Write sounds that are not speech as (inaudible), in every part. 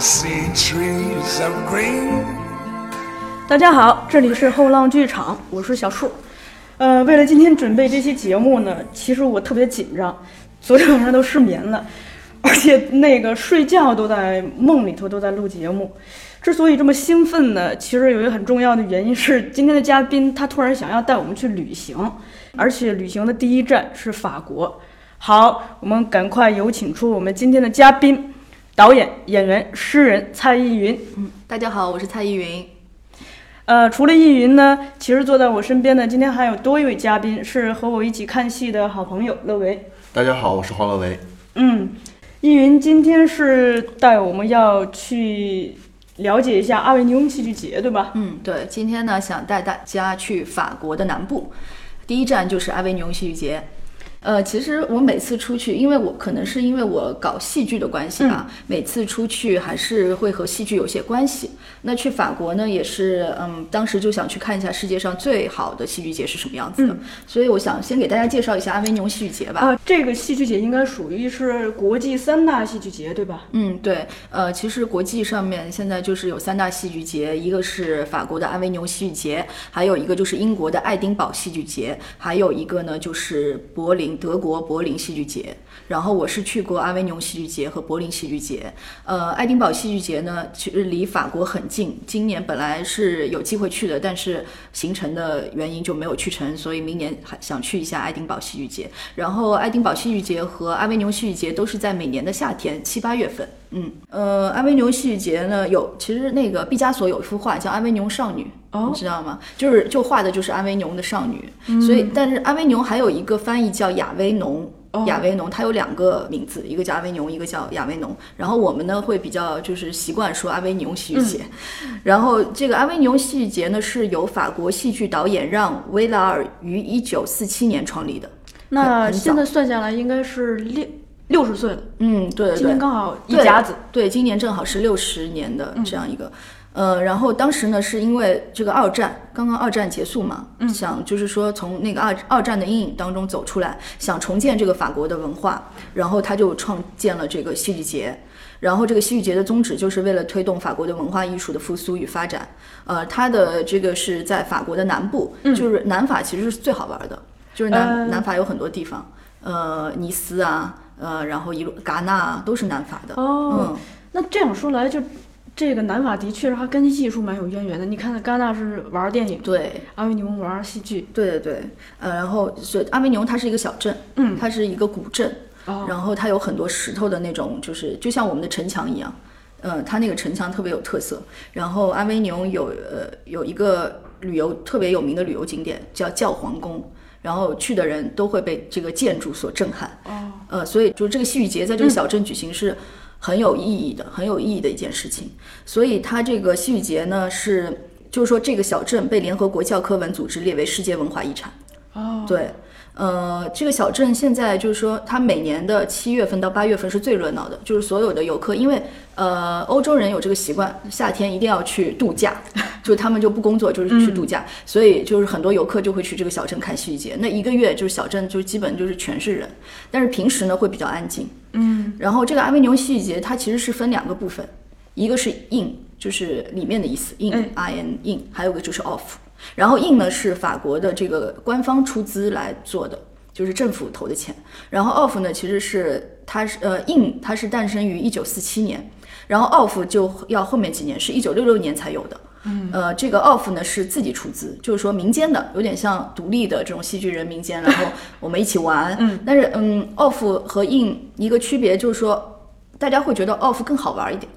See trees of green. 大家好，这里是后浪剧场，我是小树。呃，为了今天准备这期节目呢，其实我特别紧张，昨天晚上都失眠了，(laughs) 而且那个睡觉都在梦里头都在录节目。之所以这么兴奋呢，其实有一个很重要的原因是今天的嘉宾他突然想要带我们去旅行，而且旅行的第一站是法国。好，我们赶快有请出我们今天的嘉宾，导演、演员、诗人蔡依云。嗯大家好，我是蔡依云。呃，除了易云呢，其实坐在我身边的今天还有多一位嘉宾，是和我一起看戏的好朋友乐维。大家好，我是黄乐维。嗯，易云今天是带我们要去了解一下阿维尼翁戏剧节，对吧？嗯，对，今天呢想带大家去法国的南部，第一站就是阿维尼翁戏剧节。呃，其实我每次出去，因为我可能是因为我搞戏剧的关系吧，每次出去还是会和戏剧有些关系。那去法国呢，也是，嗯，当时就想去看一下世界上最好的戏剧节是什么样子的，所以我想先给大家介绍一下阿维尼翁戏剧节吧。啊，这个戏剧节应该属于是国际三大戏剧节，对吧？嗯，对，呃，其实国际上面现在就是有三大戏剧节，一个是法国的阿维尼翁戏剧节，还有一个就是英国的爱丁堡戏剧节，还有一个呢就是柏林。德国柏林戏剧节，然后我是去过阿维尼戏剧节和柏林戏剧节。呃，爱丁堡戏剧节呢，其实离法国很近。今年本来是有机会去的，但是行程的原因就没有去成，所以明年还想去一下爱丁堡戏剧节。然后，爱丁堡戏剧节和阿维尼戏剧节都是在每年的夏天七八月份。嗯，呃，阿维尼翁戏剧节呢，有其实那个毕加索有一幅画叫《阿维牛少女》，你知道吗？就是就画的就是阿维牛的少女，所以但是阿维牛还有一个翻译叫亚维农，亚维农它有两个名字，一个叫阿维牛，一个叫亚维农。然后我们呢会比较就是习惯说阿维尼翁戏剧节。然后这个阿维尼翁戏剧节呢是由法国戏剧导演让维拉尔于一九四七年创立的。那现在算下来应该是六。六十岁了，嗯，对对对，今年刚好一家子，对，今年正好是六十年的这样一个，呃，然后当时呢是因为这个二战刚刚二战结束嘛，想就是说从那个二二战的阴影当中走出来，想重建这个法国的文化，然后他就创建了这个戏剧节，然后这个戏剧节的宗旨就是为了推动法国的文化艺术的复苏与发展，呃，它的这个是在法国的南部，就是南法其实是最好玩的，就是南南法有很多地方，呃，尼斯啊。呃，然后一路戛纳都是南法的哦。那这样说来，就这个南法的确还跟艺术蛮有渊源的。你看，戛纳是玩电影，对，阿维尼翁玩戏剧，对对对。呃，然后所以阿维尼翁，它是一个小镇，嗯，它是一个古镇，然后它有很多石头的那种，就是就像我们的城墙一样，呃，它那个城墙特别有特色。然后阿维尼翁有呃有一个旅游特别有名的旅游景点叫教皇宫。然后去的人都会被这个建筑所震撼，哦，呃，所以就这个戏剧节在这个小镇举行是很有意义的，很有意义的一件事情。所以它这个戏剧节呢是，就是说这个小镇被联合国教科文组织列为世界文化遗产。哦，对。呃，这个小镇现在就是说，它每年的七月份到八月份是最热闹的，就是所有的游客，因为呃，欧洲人有这个习惯，夏天一定要去度假，(laughs) 就他们就不工作，就是去度假，所以就是很多游客就会去这个小镇看戏剧节。那一个月就是小镇就基本就是全是人，但是平时呢会比较安静。嗯，然后这个阿维尼翁戏剧节它其实是分两个部分，一个是 in，就是里面的意思，in i n in，还有个就是 off。然后 in 呢是法国的这个官方出资来做的，就是政府投的钱。然后 off 呢其实是它是呃 in 它是诞生于一九四七年，然后 off 就要后面几年是一九六六年才有的。嗯，呃这个 off 呢是自己出资，就是说民间的，有点像独立的这种戏剧人民间，然后我们一起玩。嗯，但是嗯 off 和 in 一个区别就是说，大家会觉得 off 更好玩一点。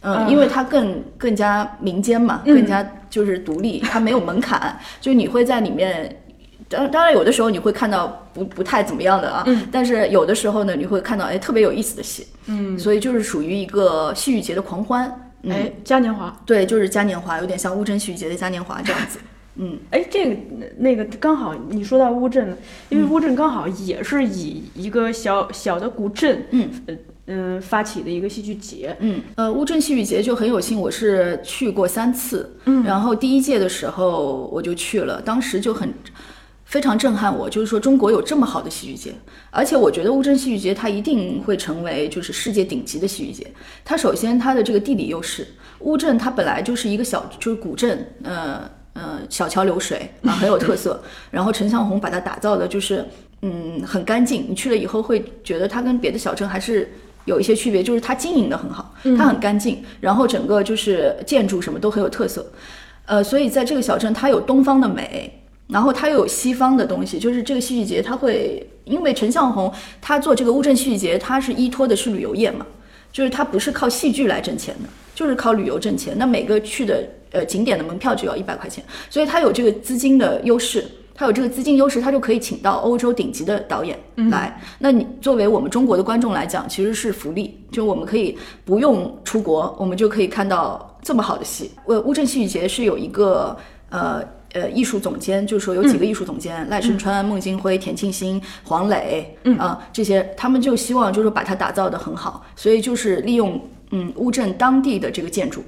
嗯，因为它更更加民间嘛，更加就是独立，它没有门槛，(laughs) 就你会在里面，当当然有的时候你会看到不不太怎么样的啊，但是有的时候呢，你会看到哎特别有意思的戏，嗯，所以就是属于一个戏剧节的狂欢，哎嘉年华，对，就是嘉年华，有点像乌镇戏剧节的嘉年华这样子，嗯，哎这个那个刚好你说到乌镇了，因为乌镇刚好也是以一个小小的古镇，嗯。嗯，发起的一个戏剧节，嗯，呃，乌镇戏剧节就很有幸，我是去过三次，嗯，然后第一届的时候我就去了，当时就很非常震撼我，就是说中国有这么好的戏剧节，而且我觉得乌镇戏剧节它一定会成为就是世界顶级的戏剧节。它首先它的这个地理优势，乌镇它本来就是一个小就是古镇，呃呃小桥流水啊很有特色。(laughs) 然后陈向红把它打造的就是嗯很干净，你去了以后会觉得它跟别的小镇还是。有一些区别，就是它经营的很好，它很干净，然后整个就是建筑什么都很有特色，呃，所以在这个小镇，它有东方的美，然后它又有西方的东西，就是这个戏剧节，它会因为陈向红他做这个乌镇戏剧节，他是依托的是旅游业嘛，就是他不是靠戏剧来挣钱的，就是靠旅游挣钱，那每个去的呃景点的门票就要一百块钱，所以他有这个资金的优势。他有这个资金优势，他就可以请到欧洲顶级的导演来。那你作为我们中国的观众来讲，其实是福利，就我们可以不用出国，我们就可以看到这么好的戏。呃，乌镇戏剧节是有一个呃呃艺术总监，就是说有几个艺术总监，赖声川、孟京辉、田沁鑫、黄磊啊这些，他们就希望就是把它打造的很好，所以就是利用嗯乌镇当地的这个建筑，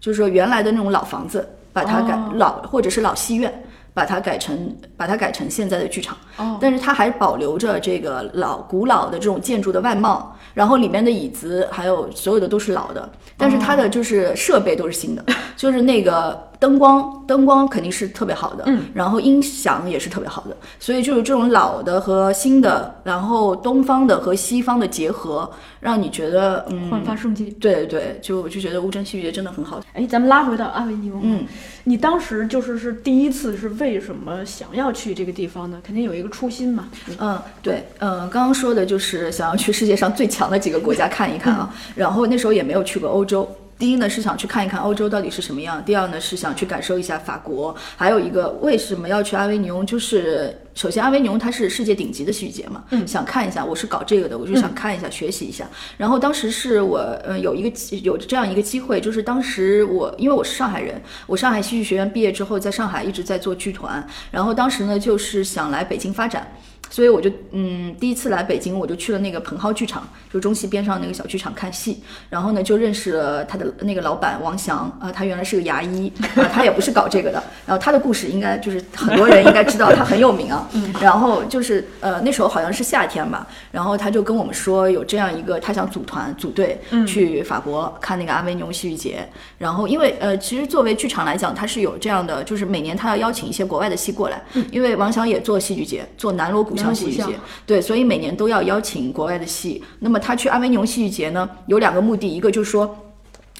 就是说原来的那种老房子，把它改老或者是老戏院。把它改成把它改成现在的剧场，哦，但是它还保留着这个老古老的这种建筑的外貌，然后里面的椅子还有所有的都是老的，但是它的就是设备都是新的，(laughs) 就是那个。灯光灯光肯定是特别好的，嗯，然后音响也是特别好的，所以就是这种老的和新的，然后东方的和西方的结合，让你觉得嗯焕发生机。对对对，就我就觉得乌镇戏剧节真的很好。哎，咱们拉回到阿维尼翁，嗯，你当时就是是第一次是为什么想要去这个地方呢？肯定有一个初心嘛。嗯，对，嗯，刚刚说的就是想要去世界上最强的几个国家看一看啊，然后那时候也没有去过欧洲。第一呢是想去看一看欧洲到底是什么样，第二呢是想去感受一下法国，还有一个为什么要去阿维尼翁，就是首先阿维尼翁它是世界顶级的戏剧节嘛，嗯，想看一下，我是搞这个的，我就想看一下，学习一下。然后当时是我，嗯，有一个有这样一个机会，就是当时我因为我是上海人，我上海戏剧学院毕业之后，在上海一直在做剧团，然后当时呢就是想来北京发展。所以我就嗯，第一次来北京，我就去了那个蓬蒿剧场，就中戏边上那个小剧场看戏。然后呢，就认识了他的那个老板王翔啊，他原来是个牙医啊，他也不是搞这个的。然后他的故事应该就是很多人应该知道，他很有名啊。然后就是呃那时候好像是夏天吧，然后他就跟我们说有这样一个，他想组团组队去法国看那个阿维尼翁戏剧节。然后因为呃其实作为剧场来讲，他是有这样的，就是每年他要邀请一些国外的戏过来，因为王翔也做戏剧节，做南锣鼓巷。戏剧节对，所以每年都要邀请国外的戏。那么他去阿维尼翁戏剧节呢，有两个目的，一个就是说，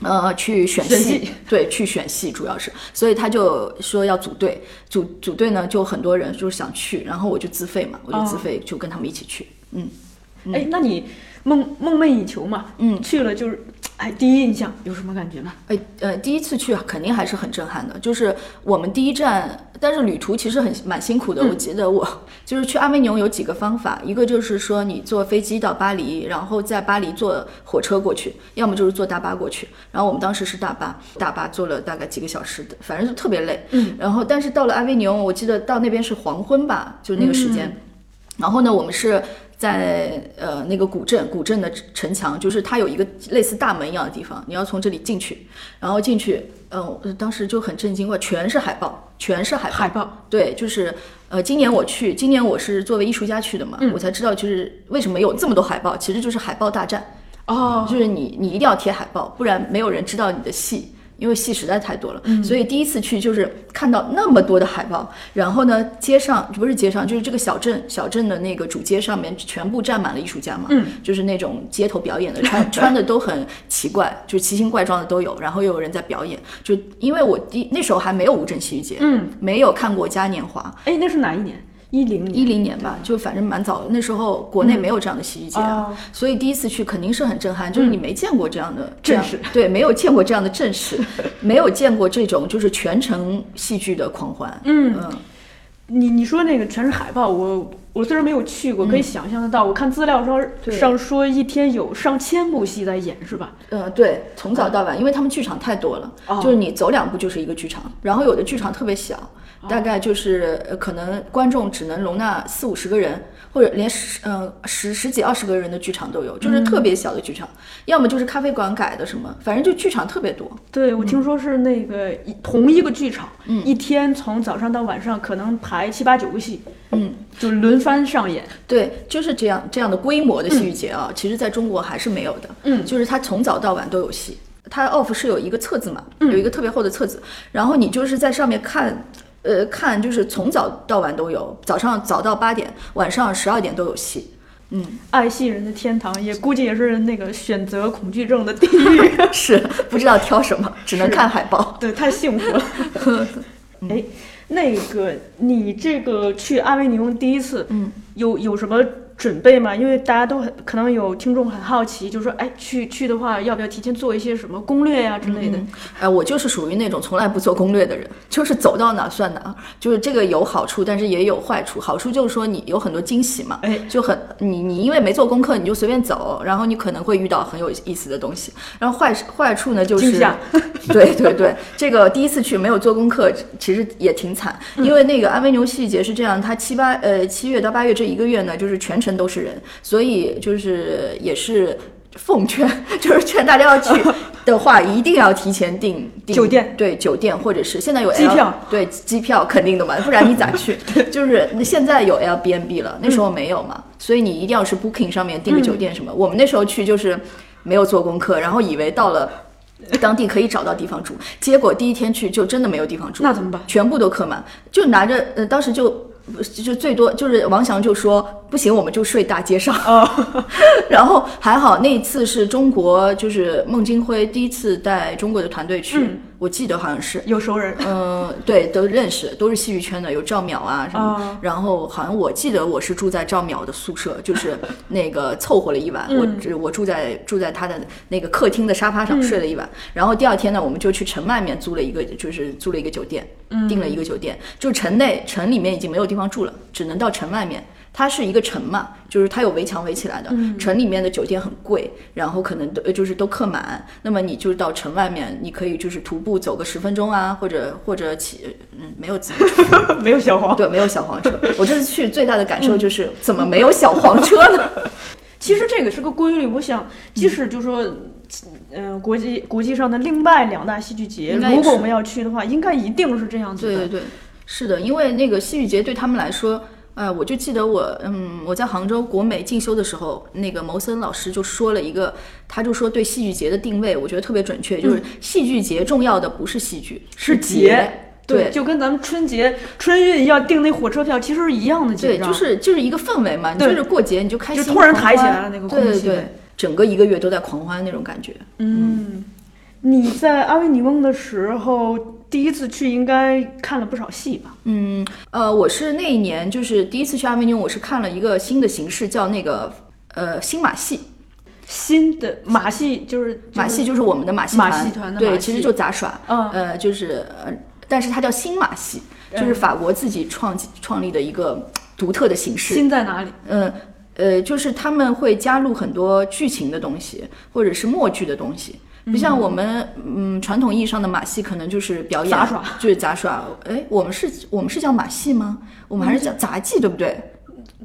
呃，去选戏，对，去选戏主要是，所以他就说要组队，组组队呢，就很多人就是想去，然后我就自费嘛，我就自费就跟他们一起去。嗯，哎，那你梦梦寐以求嘛，嗯，去了就是。哎，第一印象有什么感觉吗？哎，呃，第一次去肯定还是很震撼的。就是我们第一站，但是旅途其实很蛮辛苦的。我记得我就是去阿维尼翁有几个方法，一个就是说你坐飞机到巴黎，然后在巴黎坐火车过去，要么就是坐大巴过去。然后我们当时是大巴，大巴坐了大概几个小时的，反正就特别累。嗯。然后但是到了阿维尼翁，我记得到那边是黄昏吧，就那个时间。然后呢，我们是。在呃那个古镇，古镇的城墙就是它有一个类似大门一样的地方，你要从这里进去，然后进去，嗯，当时就很震惊，哇，全是海报，全是海海报，对，就是呃，今年我去，今年我是作为艺术家去的嘛，我才知道就是为什么有这么多海报，其实就是海报大战，哦，就是你你一定要贴海报，不然没有人知道你的戏。因为戏实在太多了，所以第一次去就是看到那么多的海报，然后呢，街上不是街上，就是这个小镇小镇的那个主街上面全部站满了艺术家嘛，嗯，就是那种街头表演的，穿穿的都很奇怪，就奇形怪状的都有，然后又有人在表演，就因为我第那时候还没有乌镇戏剧节，嗯，没有看过嘉年华，哎，那是哪一年？一零一零年吧，就反正蛮早，那时候国内没有这样的戏剧节，所以第一次去肯定是很震撼，就是你没见过这样的阵势，(laughs) 对，没有见过这样的阵势，(laughs) 没有见过这种就是全程戏剧的狂欢。嗯嗯，你你说那个全是海报，我我虽然没有去过，可以想象得到。我看资料说上说一天有上千部戏在演，是吧？呃，对，从早到晚，因为他们剧场太多了，就是你走两步就是一个剧场，然后有的剧场特别小。大概就是可能观众只能容纳四五十个人，或者连十呃十十几二十个人的剧场都有，就是特别小的剧场，要么就是咖啡馆改的什么，反正就剧场特别多。对，我听说是那个一同一个剧场，一天从早上到晚上可能排七八九个戏，嗯，就轮番上演。对，就是这样这样的规模的戏剧节啊，其实在中国还是没有的。嗯就是它从早到晚都有戏。它 off 是有一个册子嘛，有一个特别厚的册子，然后你就是在上面看，呃，看就是从早到晚都有，早上早到八点，晚上十二点都有戏。嗯，爱戏人的天堂，也估计也是那个选择恐惧症的地 (laughs) 狱。是不知道挑什么，只能看海报。对，太幸福了。(laughs) 哎，那个你这个去阿维尼翁第一次，嗯，有有什么准备嘛？因为大家都很可能有听众很好奇，就说哎，去去的话，要不要提前做一些什么攻略呀、之类的？哎，我就是属于那种从来不做攻略的人，(laughs) 就是走到哪算哪。就是这个有好处，但是也有坏处。好处就是说你有很多惊喜嘛，哎就很你你因为没做功课，你就随便走，然后你可能会遇到很有意思的东西。然后坏坏处呢就是 (laughs) 对对对，这个第一次去没有做功课，其实也挺惨。因为那个安维牛戏剧节是这样，它七八呃七月到八月这一个月呢，就是全程都是人，所以就是也是。奉劝 (laughs) 就是劝大家要去 (laughs) 的话，一定要提前订订酒店对酒店或者是现在有 L, 机票对机票肯定的嘛，不然你咋去？(laughs) 就是现在有 Airbnb 了，那时候没有嘛，所以你一定要是 Booking 上面订个酒店什么。我们那时候去就是没有做功课，然后以为到了。当地可以找到地方住，结果第一天去就真的没有地方住，那怎么办？全部都客满，就拿着呃，当时就就最多就是王翔就说不行，我们就睡大街上。哦，(laughs) 然后还好那一次是中国，就是孟京辉第一次带中国的团队去，嗯我记得好像是。有熟人。嗯，对，都认识，都是戏剧圈的，有赵淼啊什么。哦然后好像我记得我是住在赵淼的宿舍，就是 (laughs) 那个凑合了一晚，嗯我只我住在住在他的那个客厅的沙发上睡了一晚。然后第二天呢，我们就去城外面租了一个，就是租了一个酒店，嗯订了一个酒店，就城内城里面已经没有地方住了，只能到城外面。它是一个城嘛，就是它有围墙围起来的，嗯城里面的酒店很贵，然后可能都呃就是都客满。那么你就是到城外面，你可以就是徒步走个十分钟啊，或者或者骑，嗯，没有自行车，(laughs) 没有小黄。对，没有小黄车。(laughs) 我这次去最大的感受就是，怎么没有小黄车呢？(laughs) 其实这个是个规律，我想，即使就说，嗯、国际国际上的另外两大戏剧节，如果我们要去的话，应该一定是这样子的。对对对，是的，因为那个戏剧节对他们来说。呃，我就记得我，嗯，我在杭州国美进修的时候，那个牟森老师就说了一个，他就说对戏剧节的定位，我觉得特别准确，就是戏剧节重要的不是戏剧，是节节。对就跟咱们春节春运要订那火车票，其实是一样的节对，就是就是一个氛围嘛，你就是过节你就开心，就突然抬起来了那个对对对空气，整个一个月都在狂欢那种感觉。嗯，你在阿维尼翁的时候，第一次去应该看了不少戏吧？嗯，呃，我是那一年就是第一次去阿维尼翁，我是看了一个新的形式，叫那个呃新马戏。新的马戏就是马戏就是我们的马戏马戏团的对其实就杂耍，嗯呃，就是呃，但是它叫新马戏，就是法国自己创创立的一个独特的形式。新在哪里？嗯呃，就是他们会加入很多剧情的东西，或者是默剧的东西。不像我们，嗯，传统意义上的马戏可能就是表演杂耍，就是杂耍。哎，我们是，我们是叫马戏吗？我们还是叫杂技，对不对？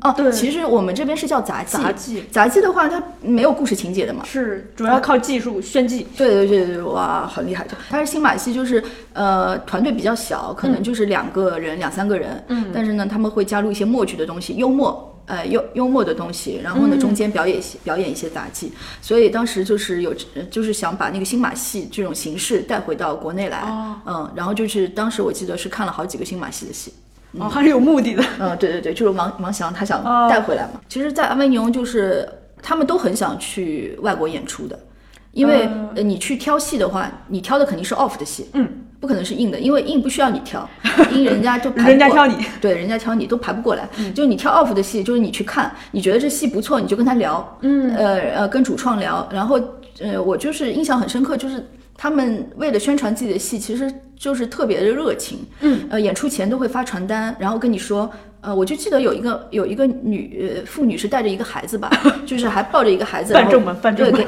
哦，对其实我们这边是叫杂技。杂技杂技的话，它没有故事情节的嘛。是主要靠技术炫技。对对对对，哇，很厉害！它是新马戏，就是呃团队比较小，可能就是两个人、两三个人，嗯，但是呢他们会加入一些默剧的东西，幽默。呃，幽幽默的东西，然后呢，中间表演一些、表演一些杂技，所以当时就是有，呃就是想把那个新马戏这种形式带回到国内来，嗯，然后就是当时我记得是看了好几个新马戏的戏，哦，还是有目的的。嗯，对对对，就是王王翔他想带回来嘛。其实，在阿维尼翁就是他们都很想去外国演出的，因为、呃你去挑戏的话，你挑的肯定是 off 的戏，嗯，不可能是硬的，因为硬不需要你挑，(laughs) 硬人家就排不过人家挑你，对，人家挑你都排不过来。就你挑 off 的戏，就是你去看，你觉得这戏不错，你就跟他聊，嗯，呃呃，跟主创聊，然后呃，我就是印象很深刻，就是。他们为了宣传自己的戏，其实就是特别的热情。嗯，呃，演出前都会发传单，然后跟你说，呃，我就记得有一个有一个女呃妇女是带着一个孩子吧，(laughs) 就是还抱着一个孩子，然后办证吧办证对，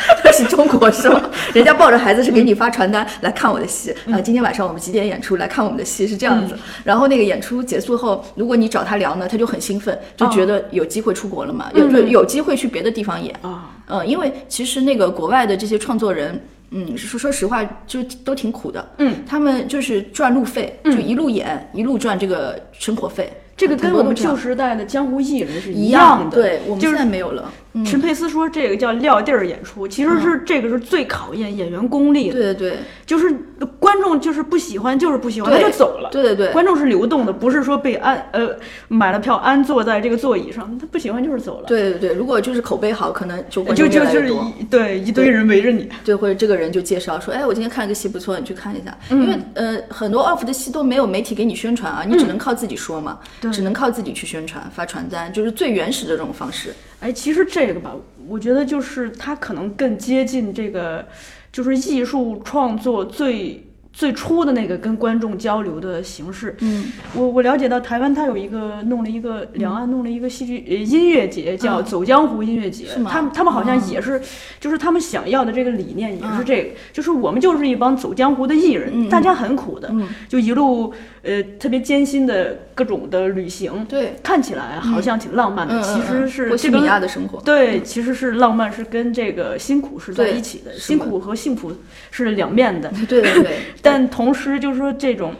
(laughs) 给这是中国是吗？人。家抱着孩子是给你发传单来看我的戏啊、今天晚上我们几点演出来看我们的戏是这样子。然后那个演出结束后，如果你找他聊呢，他就很兴奋，就觉得有机会出国了嘛，有有有机会去别的地方演。啊，嗯，因为其实那个国外的这些创作人，嗯，说说实话，就都挺苦的。嗯，他们就是赚路费，就一路演、一路赚这个生活费。这个跟我们旧时代的江湖艺人。是一样的。对我们现在没有了。嗯，陈佩斯说这个叫撂地儿演出，其实是这个是最考验演员功力的。对对对就是观众就是不喜欢，就是不喜欢，他就走了。对对对，观众是流动的，不是说被安呃买了票安坐在这个座椅上，他不喜欢就是走了。对对对，如果就是口碑好，可能就观就就是对一堆人围着你。对，或者这个人就介绍说，哎，我今天看了个戏不错，你去看一下。嗯因为呃，很多 off 的戏都没有媒体给你宣传啊，你只能靠自己说嘛，对只能靠自己去宣传、发传单，就是最原始的这种方式。哎，其实这个吧，我觉得就是它可能更接近这个，就是艺术创作最最初的那个跟观众交流的形式。嗯，我我了解到台湾它有一个弄了一个两岸弄了一个戏剧呃音乐节，叫走江湖音乐节。是吗他们他们好像也是，就是他们想要的这个理念也是这个，就是我们就是一帮走江湖的艺人，大家很苦的，嗯就一路呃特别艰辛的各种的旅行。对，看起来好像挺浪漫的，嗯，其实嗯波西米是这个亚的生活。对，其实是浪漫是跟这个辛苦是在一起的辛苦和幸福是两面的。(laughs) 对对对，(laughs) 但同时就是说这种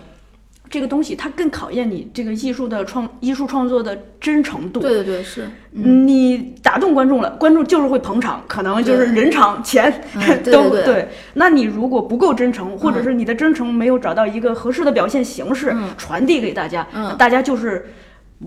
这个东西，它更考验你这个艺术的创艺术创作的真诚度。对对对是，你打动观众了，观众就是会捧场，可能就是人场钱、(laughs) 都对。对。那你如果不够真诚，或者是你的真诚没有找到一个合适的表现形式、传递给大家，嗯。大家就是。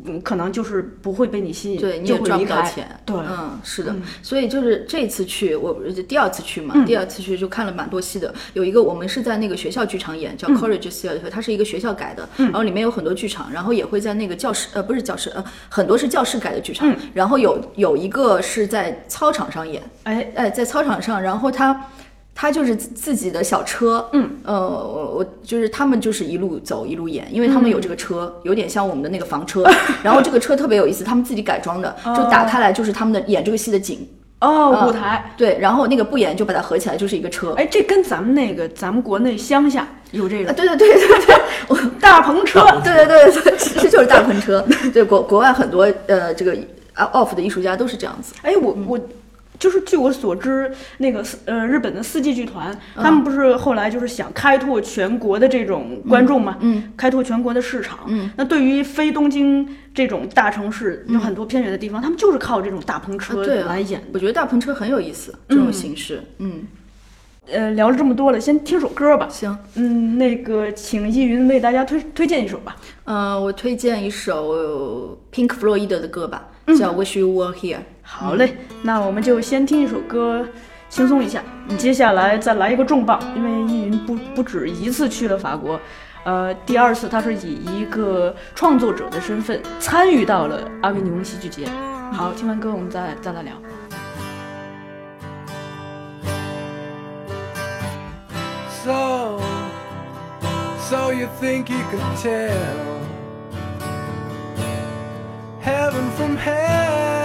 嗯，可能就是不会被你吸引，对，你也赚。不到钱。对，嗯，是的。所以就是这次去，我第二次去嘛，第二次去就看了蛮多戏的。有一个我们是在那个学校剧场演，叫 Courage Theatre，它是一个学校改的，然后里面有很多剧场，然后也会在那个教室，呃，不是教室，呃，很多是教室改的剧场，然后有有一个是在操场上演，哎，哎，在操场上，然后他他就是自自己的小车，嗯，呃，我我就是他们就是一路走一路演，因为他们有这个车，有点像我们的那个房车，(laughs) 然后这个车特别有意思，他们自己改装的，就打开来就是他们的演这个戏的景，哦，舞台，对，然后那个不演就把它合起来就是一个车，哎，这跟咱们那个咱们国内乡下有这啊，个对对对对对，我 (laughs) 大篷车，对对对对，其实就是大篷车，对国国外很多呃这个啊 off 的艺术家都是这样子，哎，我我就是据我所知，那个四呃日本的四季剧团，嗯他们不是后来就是想开拓全国的这种观众嘛，嗯，开拓全国的市场，嗯，那对于非东京这种大城市，有很多偏远的地方，他们就是靠这种大篷车来演。我觉得大篷车很有意思，这种形式，嗯，呃，聊了这么多了，先听首歌吧。行，嗯，那个请易云为大家推推荐一首吧。呃，我推荐一首 Pink Floyd 的歌吧，叫 Wish You Were Here。好嘞，那我们就先听一首歌，轻松一下。接下来再来一个重磅，因为依云不不止一次去了法国，呃，第二次他是以一个创作者的身份参与到了阿维尼翁戏剧节。好，听完歌我们再再来聊。So, so you think you can tell heaven from hell,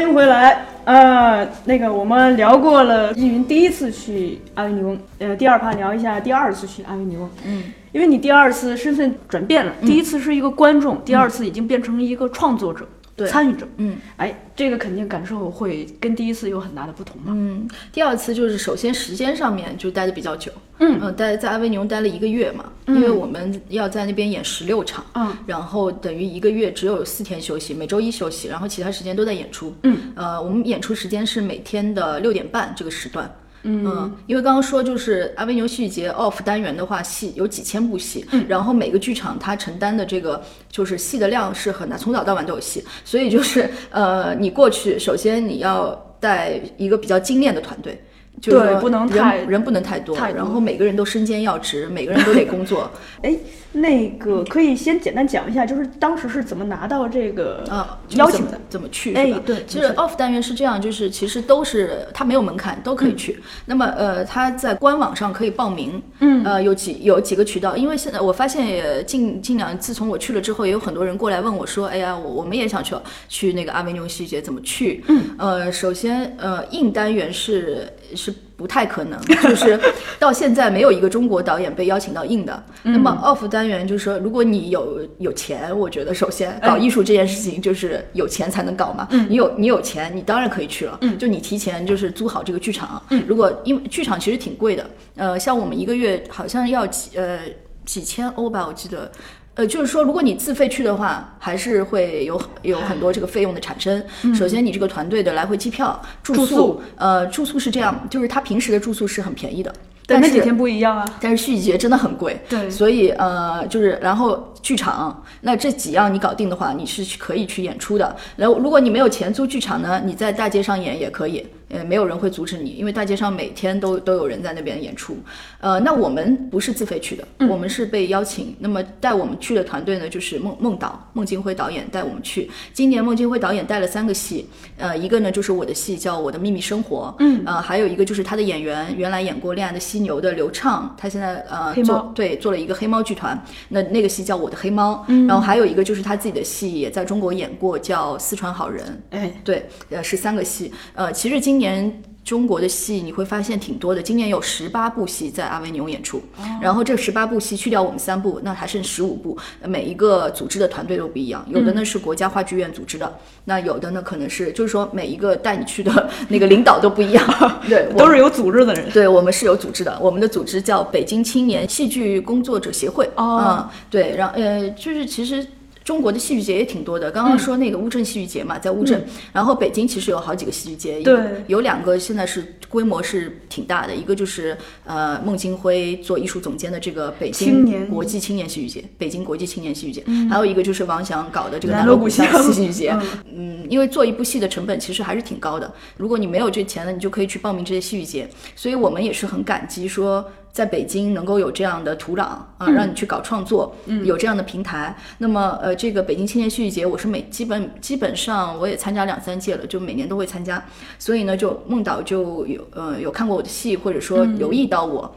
欢迎回来。呃，那个我们聊过了易云第一次去阿维尼翁，呃，第二趴聊一下第二次去阿维尼翁。嗯，因为你第二次身份转变了，第一次是一个观众，第二次已经变成一个创作者。对参与者。嗯，哎，这个肯定感受会跟第一次有很大的不同嘛。嗯，第二次就是首先时间上面就待的比较久，嗯。呃待在阿维尼翁待了一个月嘛，因为我们要在那边演十六场，嗯，然后等于一个月只有四天休息，每周一休息，然后其他时间都在演出，嗯，呃，我们演出时间是每天的六点半这个时段。嗯，因为刚刚说就是阿维牛戏剧节 off 单元的话，戏有几千部戏，然后每个剧场它承担的这个就是戏的量是很大，从早到晚都有戏，所以就是呃，你过去首先你要带一个比较精炼的团队。就是说对不能人太人不能太多，太多然后每个人都身兼要职，每个人都得工作。(laughs) 哎，那个可以先简单讲一下，就是当时是怎么拿到这个啊，邀请的怎么？怎么去哎？对其实 off 单元是这样，就是其实都是它没有门槛，都可以去。那么呃，它在官网上可以报名，嗯，呃，有几有几个渠道，因为现在我发现也近近两，自从我去了之后，也有很多人过来问我说，哎呀，我我们也想去去那个阿维尼翁戏剧节，怎么去？嗯，呃，首先呃，硬单元是是。不太可能，(laughs) 就是到现在没有一个中国导演被邀请到硬的。那么 off 单元就是说，如果你有有钱，我觉得首先搞艺术这件事情就是有钱才能搞嘛。你有你有钱，你当然可以去了。就你提前就是租好这个剧场。如果因为剧场其实挺贵的，呃，像我们一个月好像要几呃几千欧吧，我记得。呃，就是说，如果你自费去的话，还是会有有很多这个费用的产生。首先，你这个团队的来回机票、住住宿呃，住宿是这样，就是他平时的住宿是很便宜的，但那几天不一样啊。但是续集节真的很贵，对所以呃，就是然后剧场，那这几样你搞定的话，你是可以去演出的。然后如果你没有钱租剧场呢，你在大街上演也可以，呃，没有人会阻止你，因为大街上每天都都有人在那边演出。呃，那我们不是自费去的，我们是被邀请。那么带我们去的团队呢，就是孟孟导孟京辉导演带我们去。今年孟京辉导演带了三个戏，呃，一个呢就是我的戏叫《我的秘密生活》，嗯，呃，还有一个就是他的演员原来演过《恋爱的犀牛》的刘畅，他现在呃做对做了一个黑猫剧团，那那个戏叫《我的黑猫》，嗯，然后还有一个就是他自己的戏也在中国演过，叫《四川好人》，哎，对，呃，是三个戏。呃，其实今年中国的戏你会发现挺多的，今年有十八部戏在阿维尼翁演出，然后这十八部戏去掉我们三部，那还剩十五部。呃每一个组织的团队都不一样，有的呢是国家话剧院组织的，那有的呢可能是就是说每一个带你去的那个领导都不一样，(laughs) 对，都是有组织的人。对我们是有组织的，我们的组织叫北京青年戏剧工作者协会。哦嗯，对，然后呃，就是其实。中国的戏剧节也挺多的，刚刚说那个乌镇戏剧节嘛，在乌镇，然后北京其实有好几个戏剧节，对。有两个现在是规模是挺大的，一个就是呃孟京辉做艺术总监的这个北京国际青年戏剧节，北京国际青年戏剧节，还有一个就是王翔搞的这个南锣鼓巷。巷戏剧节，嗯。嗯，因为做一部戏的成本其实还是挺高的，如果你没有这钱呢，你就可以去报名这些戏剧节，所以我们也是很感激说。在北京能够有这样的土壤啊，让你去搞创作，有这样的平台。那么，呃，这个北京青年戏剧节，我是每基本基本上我也参加两三届了，就每年都会参加。所以呢，就孟导就有呃有看过我的戏，或者说留意到我，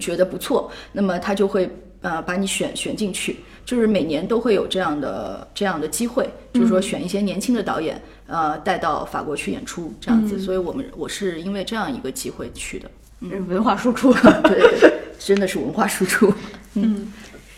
觉得不错，那么他就会呃把你选选进去。就是每年都会有这样的这样的机会，就是说选一些年轻的导演，呃，带到法国去演出这样子。所以我们我是因为这样一个机会去的。文化输出。对 (laughs) 对对，真的是文化输出。嗯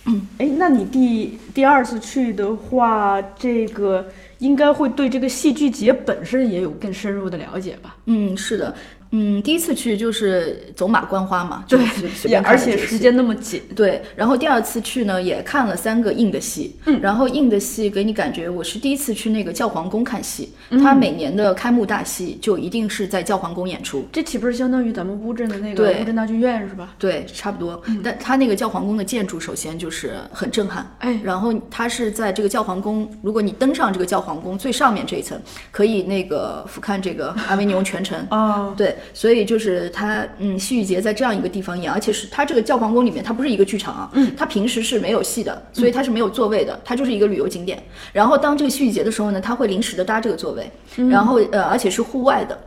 嗯哎，那你第第二次去的话，这个应该会对这个戏剧节本身也有更深入的了解吧？嗯，是的，嗯，第一次去就是走马观花嘛，就随随也而且时间那么紧。对，然后第二次去呢，也看了三个硬的戏，嗯，然后硬的戏给你感觉，我是第一次去那个教皇宫看戏，它每年的开幕大戏就一定是在教皇宫演出，这岂不是相当于咱们乌镇的那个对乌镇大剧院是吧？对，差不多。但它那个教皇宫的建筑，首先就是很震撼。哎然后它是在这个教皇宫，如果你登上这个教皇宫最上面这一层，可以那个俯瞰这个阿维尼翁全城。哦，对，所以就是它，嗯，戏剧节在这样一个地方演，而且是它这个教皇宫里面，它不是一个剧场啊，嗯，它平时是没有戏的，所以它是没有座位的，它就是一个旅游景点。然后当这个戏剧节的时候呢，它会临时的搭这个座位，然后呃，而且是户外的，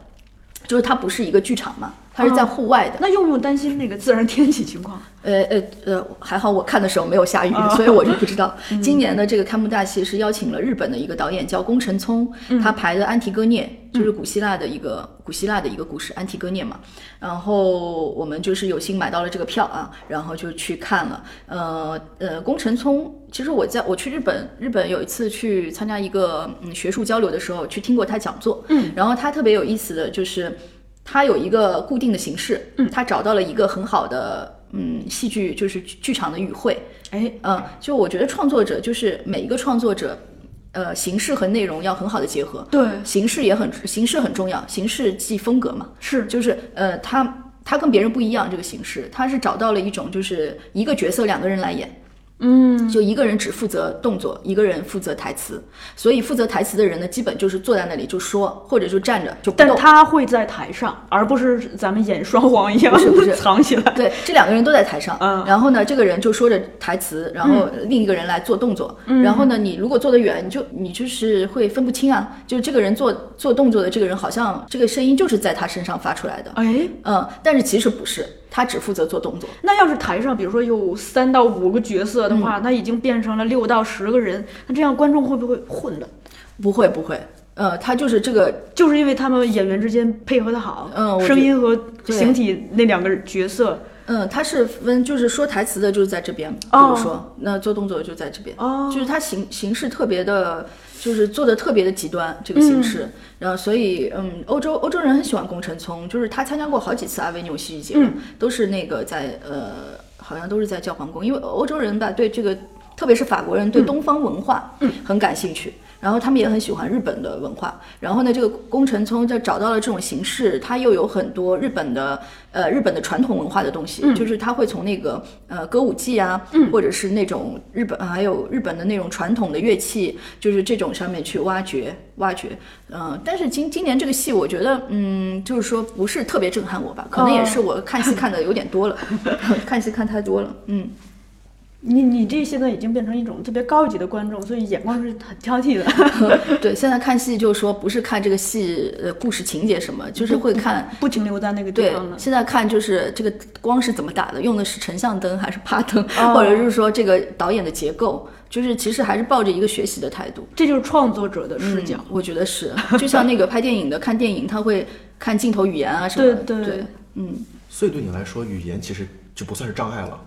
就是它不是一个剧场嘛，它是在户外的。那用不用担心那个自然天气情况？呃呃呃，还好我看的时候没有下雨，所以我就不知道。(laughs) 今年的这个开幕大戏是邀请了日本的一个导演叫宫城聪，他排的《安提戈涅》，就是古希腊的一个古希腊的一个故事，《安提戈涅》嘛。然后我们就是有幸买到了这个票啊，然后就去看了。呃呃，宫城聪，其实我在我去日本，日本有一次去参加一个嗯学术交流的时候，去听过他讲座。嗯，然后他特别有意思的就是。他有一个固定的形式，嗯，他找到了一个很好的，嗯，戏剧就是剧场的语汇，哎，嗯，就我觉得创作者就是每一个创作者，呃，形式和内容要很好的结合，对，形式也很形式很重要，形式即风格嘛，是，就是呃，他他跟别人不一样，这个形式，他是找到了一种就是一个角色两个人来演。嗯，就一个人只负责动作，一个人负责台词，所以负责台词的人呢，基本就是坐在那里就说，或者就站着就但。他会在台上，而不是咱们演双簧一样，不是不是。(laughs) 藏起来。对，这两个人都在台上，嗯。然后呢，这个人就说着台词，然后另一个人来做动作，嗯。然后呢，你如果坐得远，你就你就是会分不清啊，就是这个人做做动作的这个人，好像这个声音就是在他身上发出来的，哎，嗯，但是其实不是，他只负责做动作。那要是台上，比如说有三到五个角色的嗯话，那已经变成了六到十个人，那这样观众会不会混乱？不会不会，呃，他就是这个就是因为他们演员之间配合的好，嗯声音和形体那两个角色，嗯，他是分，就是说台词的，就是在这边，比哦。如说，那做动作就在这边，哦。就是他形形式特别的，就是做的特别的极端，这个形式，然后所以，嗯，欧洲欧洲人很喜欢宫城聪，就是他参加过好几次阿维纽戏剧节，嗯。都是那个在呃，好像都是在教皇宫，因为欧洲人吧对这个，特别是法国人对东方文化很感兴趣。然后他们也很喜欢日本的文化，然后呢，这个宫城聪就找到了这种形式，它又有很多日本的呃日本的传统文化的东西，就是他会从那个呃歌舞伎啊，或者是那种日本还有日本的那种传统的乐器，就是这种上面去挖掘挖掘，嗯、但是今今年这个戏，我觉得嗯，就是说不是特别震撼我吧，可能也是我看戏看的有点多了，(laughs) 看戏看太多了，嗯。你你这现在已经变成一种特别高级的观众，所以眼光是很挑剔的。(laughs) 对，现在看戏就是说不是看这个戏呃故事情节什么，就是会看不停留在那个地对方，了。现在看就是这个光是怎么打的，用的是成像灯还是趴灯，哦或者是说这个导演的结构，就是其实还是抱着一个学习的态度。这就是创作者的视角。嗯我觉得是，就像那个拍电影的看电影，他会看镜头语言啊什么的。对对嗯，所以对你来说，语言其实就不算是障碍了。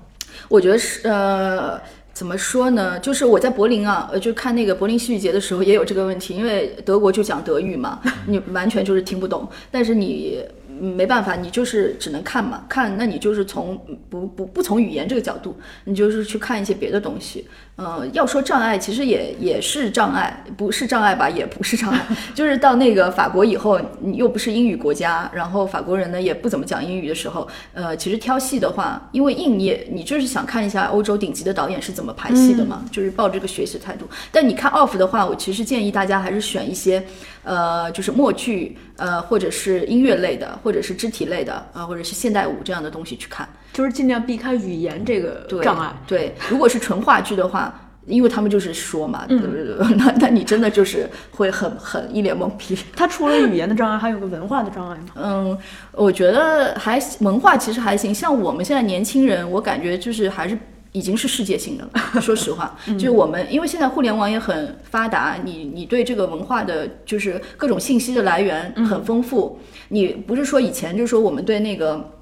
我觉得是呃。怎么说呢？就是我在柏林啊，呃，就看那个柏林戏剧节的时候也有这个问题，因为德国就讲德语嘛，(laughs) 你完全就是听不懂。但是你嗯没办法，你就是只能看嘛，看，那你就是从不不不从语言这个角度，你就是去看一些别的东西。呃，要说障碍，其实也也是障碍，不是障碍吧，也不是障碍。(laughs) 就是到那个法国以后，你又不是英语国家，然后法国人呢也不怎么讲英语的时候，呃，其实挑戏的话，因为硬你也你就是想看一下欧洲顶级的导演是怎么排戏的嘛，就是抱这个学习态度。但你看 off 的话，我其实建议大家还是选一些，呃，就是默剧，呃，或者是音乐类的，或者是肢体类的，啊、或者是现代舞这样的东西去看。就是尽量避开语言这个障碍。对，如果是纯话剧的话，因为他们就是说嘛，对对对，(laughs) 那那你真的就是会很很一脸懵逼。(laughs) 他除了语言的障碍，还有个文化的障碍吗？嗯，我觉得还文化其实还行，像我们现在年轻人，我感觉就是还是。已经是世界性的了，(laughs) 说实话，就是我们，因为现在互联网也很发达，你你对这个文化的就是各种信息的来源很丰富，你不是说以前就是说我们对那个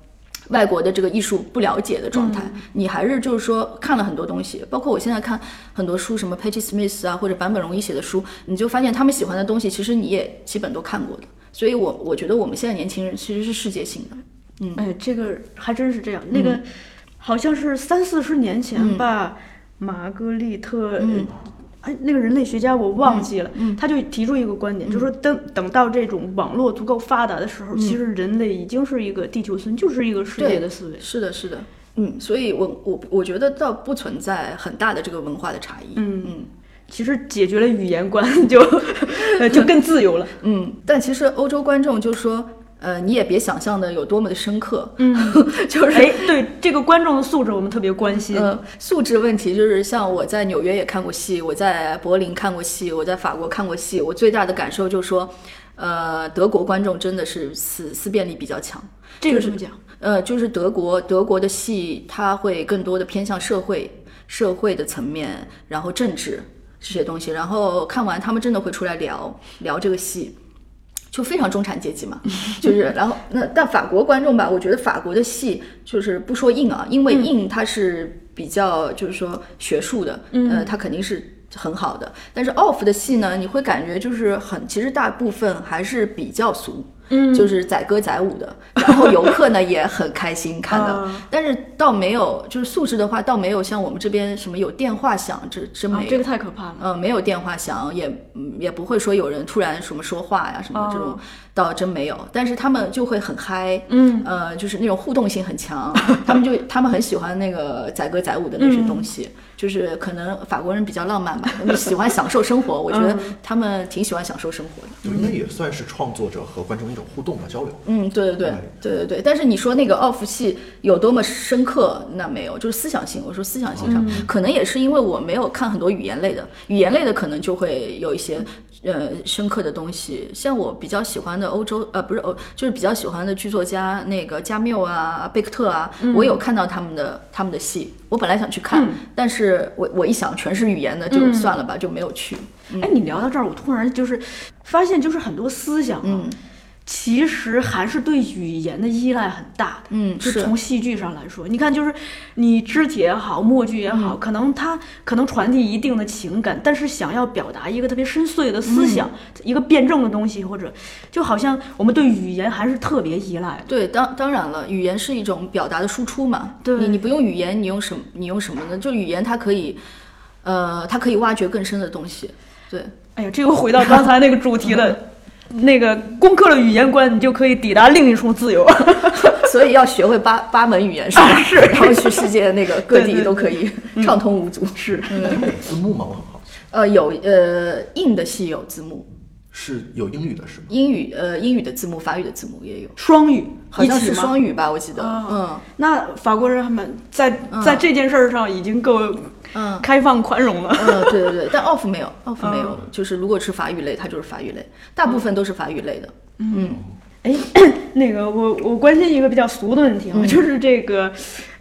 外国的这个艺术不了解的状态，你还是就是说看了很多东西，包括我现在看很多书，什么 Patti Smith 啊或者坂本龙一写的书，你就发现他们喜欢的东西，其实你也基本都看过的。所以我我觉得我们现在年轻人其实是世界性的。嗯哎，这个还真是这样。那个好像是三四十年前吧，玛格丽特。嗯哎，那个人类学家我忘记了，他就提出一个观点，就是说等等到这种网络足够发达的时候，其实人类已经是一个地球村，就是一个世界的思维。是的，是的，嗯，所以我我我觉得倒不存在很大的这个文化的差异。嗯嗯其实解决了语言观 (laughs) 就呃就更自由了。嗯，但其实欧洲观众就说。呃，你也别想象的有多么的深刻，嗯，(laughs) 就是哎，对这个观众的素质，我们特别关心。呃，素质问题就是像我在纽约也看过戏，我在柏林看过戏，我在法国看过戏，我最大的感受就是说，呃，德国观众真的是思思辨力比较强。这个怎么讲？呃，就是德国德国的戏，它会更多的偏向社会社会的层面，然后政治这些东西，然后看完他们真的会出来聊聊这个戏。就非常中产阶级嘛，就是，然后那但法国观众吧，我觉得法国的戏就是不说硬啊，因为硬它是比较就是说学术的，呃，它肯定是很好的，但是 off 的戏呢，你会感觉就是很，其实大部分还是比较俗。嗯，就是载歌载舞的，然后游客呢也很开心 (laughs) 看的，但是倒没有，就是素质的话倒没有像我们这边什么有电话响，这真没有，这个太可怕了。嗯，没有电话响，也也不会说有人突然什么说话呀什么这种。倒真没有，但是他们就会很嗨，嗯，呃，就是那种互动性很强，(laughs) 他们就他们很喜欢那个载歌载舞的那些东西，就是可能法国人比较浪漫吧，喜欢享受生活，我觉得他们挺喜欢享受生活的，就是那也算是创作者和观众一种互动和交流。嗯，对对对对对对。但是你说那个奥弗戏有多么深刻，那没有，就是思想性。我说思想性上，可能也是因为我没有看很多语言类的，语言类的可能就会有一些。呃，深刻的东西，像我比较喜欢的欧洲，呃，不是欧，就是比较喜欢的剧作家，那个加缪啊，贝克特啊，我有看到他们的他们的戏，我本来想去看，但是我我一想全是语言的，就算了吧，就没有去。哎，你聊到这儿，我突然就是发现，就是很多思想啊。其实还是对语言的依赖很大的，嗯，就从戏剧上来说，你看，就是你肢体也好，默剧也好，可能它可能传递一定的情感，但是想要表达一个特别深邃的思想，一个辩证的东西，或者就好像我们对语言还是特别依赖。对，当当然了，语言是一种表达的输出嘛。对，你你不用语言，你用什么？你用什么呢？就语言，它可以，呃，它可以挖掘更深的东西。对，哎呀，这又回到刚才那个主题了。(laughs) 那个攻克了语言关，你就可以抵达另一处自由。(laughs) 所以要学会八八门语言，是吧？是，然后去世界那个各地都可以 (laughs) 畅通无阻。是，字幕吗？我很好奇。呃，有呃，硬的戏有字幕，是有英语的，是吗？英语呃，英语的字幕，法语的字幕也有。双语，好像是双语吧？我记得。嗯，那法国人他们在在这件事儿上已经够。嗯，开放宽容了。嗯，对对对，但 off 没有，(laughs) off 没有，就是如果是法语类，它就是法语类，大部分都是法语类的。嗯，哎，(coughs) 那个我我关心一个比较俗的问题啊，就是这个，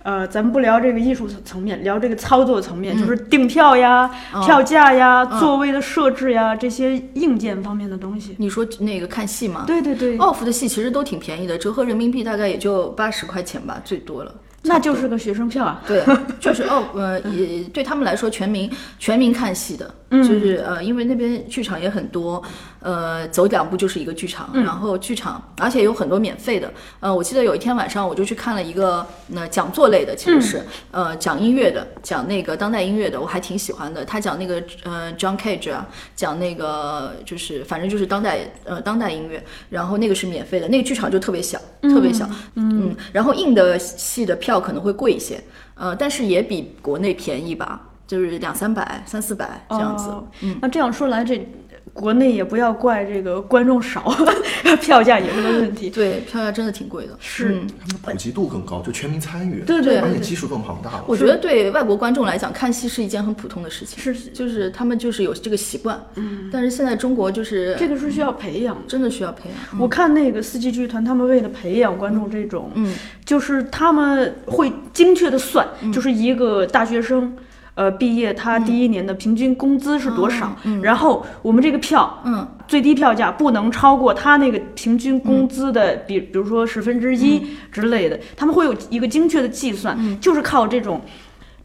呃，咱们不聊这个艺术层面，聊这个操作层面，就是订票呀、票价呀、座位的设置呀这些硬件方面的东西。你说那个看戏吗？对对对，off 的戏其实都挺便宜的，折合人民币大概也就八十块钱吧，最多了。那就是个学生票啊，对，(laughs) 就是哦，呃，也对他们来说，全民全民看戏的，就是呃，因为那边剧场也很多，呃，走两步就是一个剧场，然后剧场，而且有很多免费的，呃，我记得有一天晚上我就去看了一个那讲座类的，其实是呃讲音乐的，讲那个当代音乐的，我还挺喜欢的，他讲那个呃 John Cage 啊，讲那个就是反正就是当代呃当代音乐，然后那个是免费的，那个剧场就特别小，特别小，嗯，然后硬的戏的。票可能会贵一些，呃，但是也比国内便宜吧，就是两三百、三四百这样子。嗯，那这样说来，这国内也不要怪这个观众少，(laughs) 票价也是个问题。对，票价真的挺贵的。是，普及度更高，就全民参与。对对，而且基数更庞大了。我觉得对外国观众来讲，看戏是一件很普通的事情。是，就是他们就是有这个习惯。嗯，但是现在中国就是这个是需要培养，真的需要培养。我看那个四季剧团，他们为了培养观众这种，嗯。就是他们会精确的算，就是一个大学生，呃，毕业他第一年的平均工资是多少，然后我们这个票，嗯，最低票价不能超过他那个平均工资的，比比如说十分之一之类的，他们会有一个精确的计算，就是靠这种。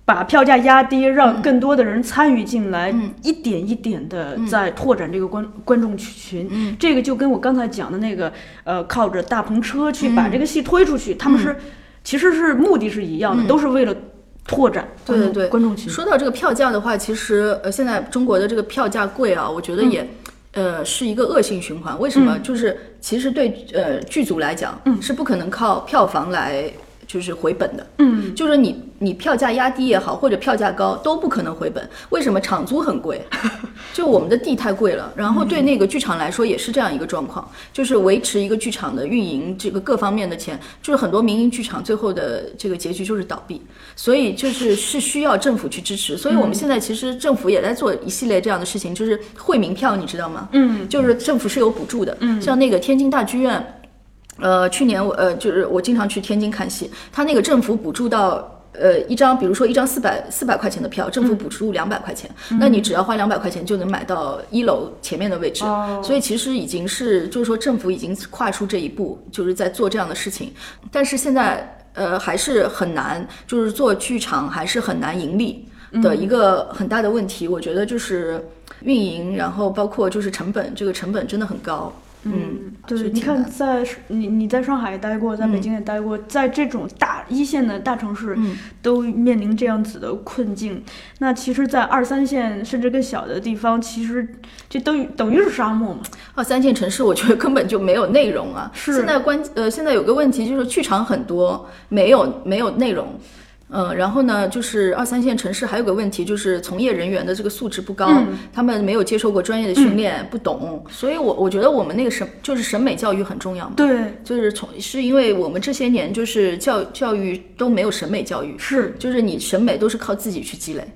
把票价压低，让更多的人参与进来，一点一点的在拓展这个观观众群。这个就跟我刚才讲的那个，呃，靠着大篷车去把这个戏推出去，他们是其实是目的是一样的，都是为了拓展对对对观众群。说到这个票价的话，其实呃，现在中国的这个票价贵啊，我觉得也呃是一个恶性循环。为什么？就是其实对呃剧组来讲，嗯是不可能靠票房来。就是回本的。嗯，就是你你票价压低也好，或者票价高都不可能回本。为什么？场租很贵，(laughs) 就我们的地太贵了。然后对那个剧场来说也是这样一个状况，就是维持一个剧场的运营这个各方面的钱，就是很多民营剧场最后的这个结局就是倒闭，所以就是是需要政府去支持。所以我们现在其实政府也在做一系列这样的事情，就是惠民票，你知道吗？嗯，就是政府是有补助的。嗯，像那个天津大剧院。呃，去年我呃就是我经常去天津看戏，他那个政府补助到呃一张，比如说一张四百四百块钱的票，政府补助两百块钱，那你只要花两百块钱就能买到一楼前面的位置，所以其实已经是就是说政府已经跨出这一步，就是在做这样的事情，但是现在呃还是很难，就是做剧场还是很难盈利的一个很大的问题，我觉得就是运营，然后包括就是成本，这个成本真的很高。嗯，对，你看在你你在上海也待过，在北京也待过，在这种大一线的大城市，嗯都面临这样子的困境。那其实，在二三线甚至更小的地方，其实这等于等于是沙漠嘛。二三线城市，我觉得根本就没有内容啊。是现在关呃，现在有个问题就是剧场很多，没有没有内容。嗯，然后呢，就是二三线城市还有个问题，就是从业人员的这个素质不高，嗯他们没有接受过专业的训练，不懂。所以我我觉得我们那个审就是审美教育很重要嘛。对，就是从是因为我们这些年就是教教育都没有审美教育，是就是你审美都是靠自己去积累。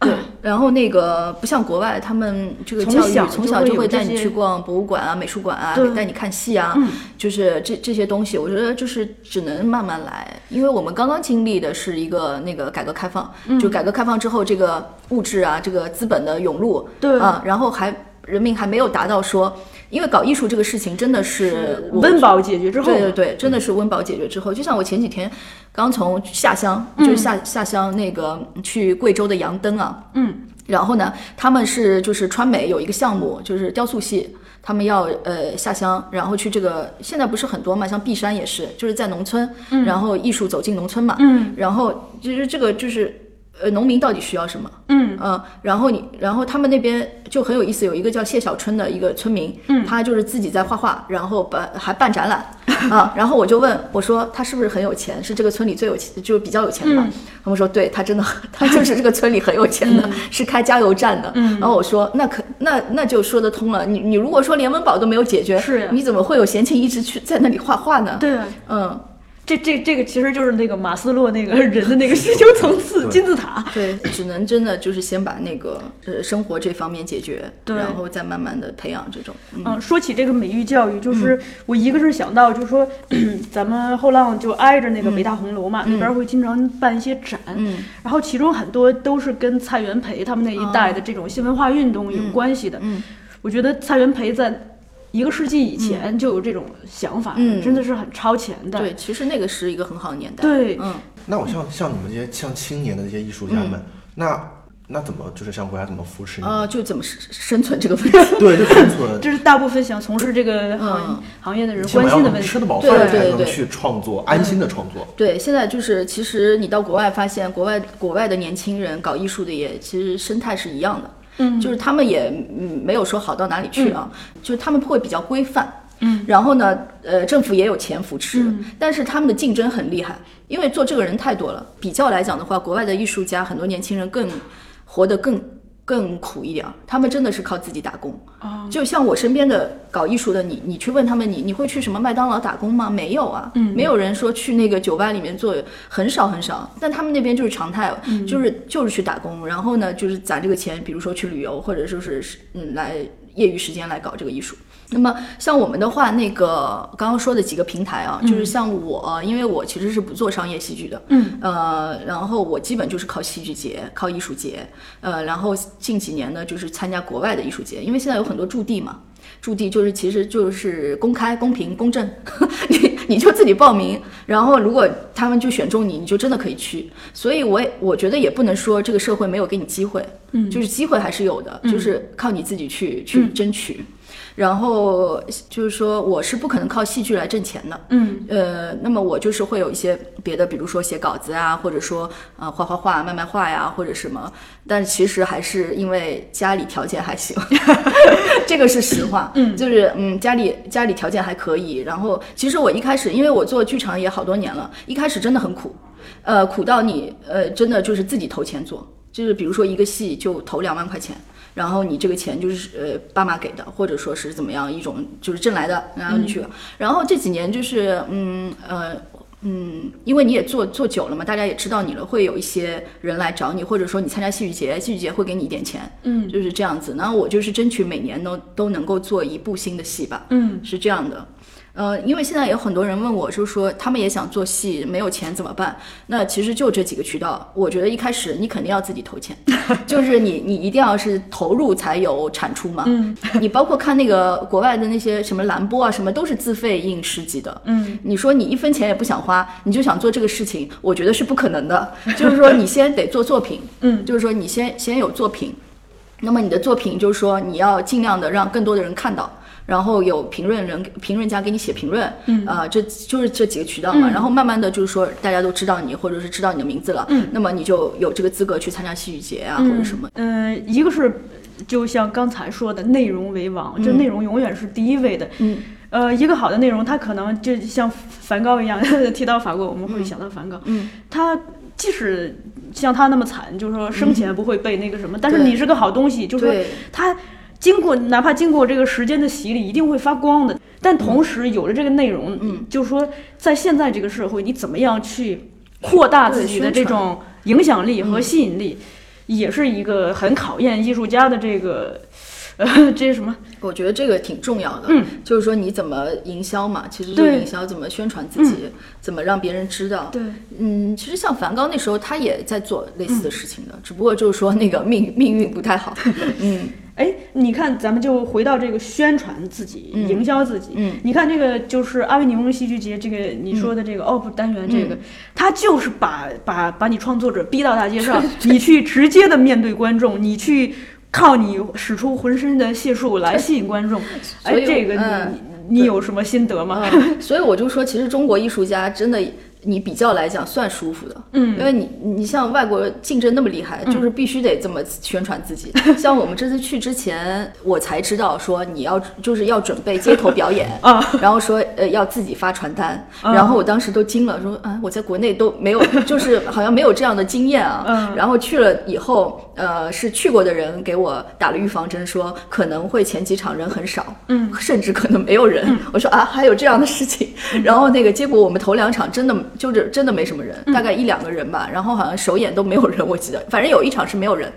对，(laughs) 然后那个不像国外，他们这个教育从小就会带你去逛博物馆啊、美术馆啊对，带你看戏啊，嗯就是这这些东西，我觉得就是只能慢慢来，因为我们刚刚经历的是一个那个改革开放，嗯。就改革开放之后，这个物质啊，这个资本的涌入，对啊，然后还人民还没有达到说，因为搞艺术这个事情真的是我温饱解决之后，对对对，真的是温饱解决之后，就像我前几天刚从下乡，就是下、下乡那个去贵州的杨登啊，嗯，然后呢，他们是就是川美有一个项目，就是雕塑系，他们要呃下乡，然后去这个现在不是很多嘛，像璧山也是，就是在农村，然后艺术走进农村嘛，嗯，然后其实这个就是呃农民到底需要什么？嗯嗯，然后你，然后他们那边就很有意思，有一个叫谢小春的一个村民，嗯，他就是自己在画画，然后办还办展览 (laughs) 啊，然后我就问我说他是不是很有钱，是这个村里最有钱，就是比较有钱的吧？他们说对他真的，他就是这个村里很有钱的，(laughs) 是开加油站的。嗯，然后我说那可那那就说得通了，你你如果说连温饱都没有解决，是你怎么会有闲情逸致去在那里画画呢？，对。嗯，这这这个其实就是那个马斯洛那个人的那个需求层次金字塔。对，只能真的就是先把那个呃生活这方面解决，对然后再慢慢的培养这种。嗯。嗯，说起这个美育教育，就是我一个是想到，就是说，(clears throat) 咱们后浪就挨着那个北大红楼嘛，那边会经常办一些展，嗯。然后其中很多都是跟蔡元培他们那一代的这种新文化运动有关系的。嗯。我觉得蔡元培在一个世纪以前就有这种想法，嗯真的是很超前的。对，其实那个是一个很好的年代。对嗯，那我像像你们这些像青年的这些艺术家们，那那怎么就是像国家怎么扶持你啊？呃，就怎么生生存这个问题。(laughs) 对，就生存。(laughs) 就是大部分想从事这个行、嗯行业的人关心的问题吃。得饱对饭，才对对能去创作，安心的创作。对，现在就是其实你到国外发现，国外国外的年轻人搞艺术的也其实生态是一样的。嗯就是他们也嗯没有说好到哪里去啊，就是他们会比较规范。嗯，然后呢，呃，政府也有钱扶持，嗯但是他们的竞争很厉害，因为做这个人太多了。比较来讲的话，国外的艺术家很多年轻人更活得更更苦一点，他们真的是靠自己打工。哦就像我身边的搞艺术的，你你去问他们，你你会去什么麦当劳打工吗？没有啊，嗯没有人说去那个酒吧里面做，很少很少。但他们那边就是常态，嗯就是就是去打工，然后呢，就是攒这个钱，比如说去旅游，或者说是嗯来业余时间来搞这个艺术。那么像我们的话，那个刚刚说的几个平台啊，就是像我，因为我其实是不做商业戏剧的，嗯，呃，然后我基本就是靠戏剧节、靠艺术节，呃，然后近几年呢，就是参加国外的艺术节，因为现在有很多驻地嘛，驻地就是其实就是公开、公平、公正，(laughs) 你你就自己报名，然后如果他们就选中你，你就真的可以去。所以我也我觉得也不能说这个社会没有给你机会，嗯，就是机会还是有的，就是靠你自己去去争取。然后就是说我是不可能靠戏剧来挣钱的，嗯，呃，那么我就是会有一些别的，比如说写稿子啊，或者说呃画画画、卖卖画呀，或者什么。但其实还是因为家里条件还行，(laughs) 这个是实话。嗯，就是嗯家里家里条件还可以。然后其实我一开始，因为我做剧场也好多年了，一开始真的很苦，呃，苦到你呃真的就是自己投钱做，就是比如说一个戏就投两万块钱。然后你这个钱就是呃爸妈给的，或者说是怎么样一种就是挣来的，然后你去，然后这几年就是嗯呃嗯，因为你也做做久了嘛，大家也知道你了，会有一些人来找你，或者说你参加戏剧节，戏剧节会给你一点钱，嗯，就是这样子。然后我就是争取每年都都能够做一部新的戏吧，嗯，是这样的。呃，因为现在有很多人问我，就是说他们也想做戏，没有钱怎么办？那其实就这几个渠道。我觉得一开始你肯定要自己投钱，(laughs) 就是你你一定要是投入才有产出嘛。嗯，你包括看那个国外的那些什么蓝波啊，什么都是自费印十集的。嗯，你说你一分钱也不想花，你就想做这个事情，我觉得是不可能的。就是说你先得做作品，嗯，就是说你先先有作品，那么你的作品就是说你要尽量的让更多的人看到。然后有评论人、评论家给你写评论，嗯。啊、这就是这几个渠道嘛。嗯。然后慢慢的就是说，大家都知道你，或者是知道你的名字了，嗯。那么你就有这个资格去参加戏剧节啊，嗯。或者什么。嗯、一个是就像刚才说的，内容为王，这内容永远是第一位的。嗯。呃，一个好的内容，它可能就像梵高一样，(laughs) 提到法国，我们会想到梵高。嗯，他即使像他那么惨，就是说生前不会被那个什么，但是你是个好东西，就是说对，它经过哪怕经过这个时间的洗礼，一定会发光的。但同时有了这个内容，嗯，就是说在现在这个社会，你怎么样去扩大自己的这种影响力和吸引力，也是一个很考验艺术家的这个。(laughs) 呃，这是什么？我觉得这个挺重要的，嗯，就是说你怎么营销嘛，其实就是营销怎么宣传自己，怎么让别人知道。对，嗯，其实像梵高那时候他也在做类似的事情的，只不过就是说那个命 (laughs) 命运不太好。(laughs) 嗯哎，你看，咱们就回到这个宣传自己、嗯营销自己。嗯你看这个就是阿维尼翁戏剧节，这个你说的这个 OP 单元，这个、它就是把把把你创作者逼到大街上，(laughs) 你去直接的面对观众，你去靠你使出浑身的解数来吸引观众。哎这个你、嗯你有什么心得吗？嗯，所以我就说，其实中国艺术家真的，你比较来讲算舒服的，嗯。因为你你像外国竞争那么厉害，就是必须得这么宣传自己。(laughs) 像我们这次去之前，我才知道说你要就是要准备街头表演 (laughs) 啊，然后说呃要自己发传单，啊。然后我当时都惊了，说啊我在国内都没有，(laughs) 就是好像没有这样的经验啊。嗯。然后去了以后，呃是去过的人给我打了预防针，说可能会前几场人很少，嗯，甚至可能没有人。我说啊还有这样的事情，然后那个结果我们头两场真的就是真的没什么人，大概一两个人吧，然后好像首演都没有人，我记得，反正有一场是没有人。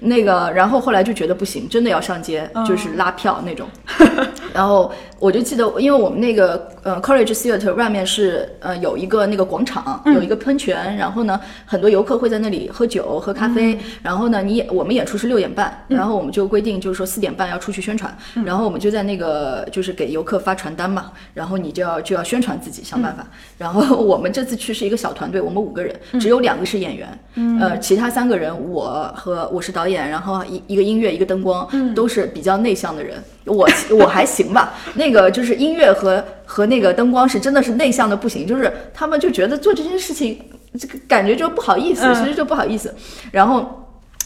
那个，然后后来就觉得不行，真的要上街，就是拉票那种。(laughs) 然后我就记得，因为我们那个呃 College Theater 外面是呃有一个那个广场，有一个喷泉，然后呢很多游客会在那里喝酒喝咖啡。然后呢，你演我们演出是六点半，然后我们就规定就是说四点半要出去宣传，然后我们就在那个就是给游客发传单嘛，然后你就要就要宣传自己，想办法。然后我们这次去是一个小团队，我们五个人，只有两个是演员，呃，其他三个人我和我是导演，然后一一个音乐一个灯光，都是比较内向的人。我我还行吧，那个就是音乐和和那个灯光是真的是内向的不行，就是他们就觉得做这件事情，这个感觉就不好意思，嗯其实就不好意思。然后。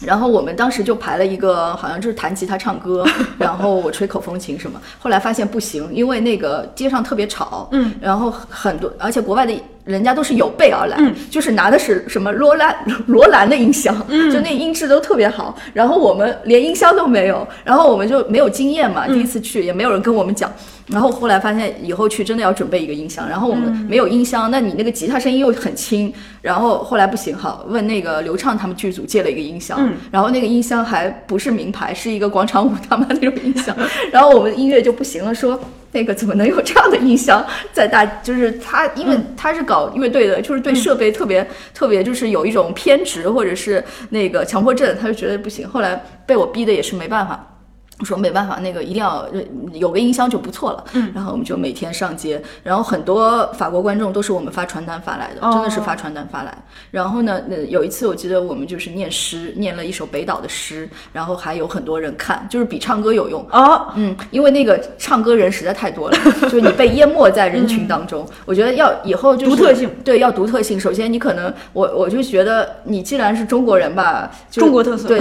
然后我们当时就排了一个，好像就是弹吉他唱歌，然后我吹口风琴什么。后来发现不行，因为那个街上特别吵，嗯，然后很多，而且国外的人家都是有备而来，嗯就是拿的是什么罗兰 (laughs) 罗兰的音箱，嗯，就那音质都特别好。然后我们连音箱都没有，然后我们就没有经验嘛，第一次去也没有人跟我们讲。然后后来发现以后去真的要准备一个音箱，然后我们没有音箱，那你那个吉他声音又很轻，然后后来不行，哈问那个刘畅他们剧组借了一个音箱，嗯然后那个音箱还不是名牌，是一个广场舞他妈那种音箱，(laughs) 然后我们音乐就不行了，说那个怎么能有这样的音箱在大，就是他因为他是搞乐队的，就是对设备特别、特别就是有一种偏执或者是那个强迫症，他就觉得不行，后来被我逼的也是没办法。我说没办法，那个一定要呃有个音箱就不错了。嗯，然后我们就每天上街，然后很多法国观众都是我们发传单发来的，真的是发传单发来。然后呢，那有一次我记得我们就是念诗，念了一首北岛的诗，然后还有很多人看，就是比唱歌有用。哦，嗯，因为那个唱歌人实在太多了，就是你被淹没在人群当中。我觉得要以后就是独特性，对，要独特性。首先，你可能我我就觉得你既然是中国人吧，就中国特色对，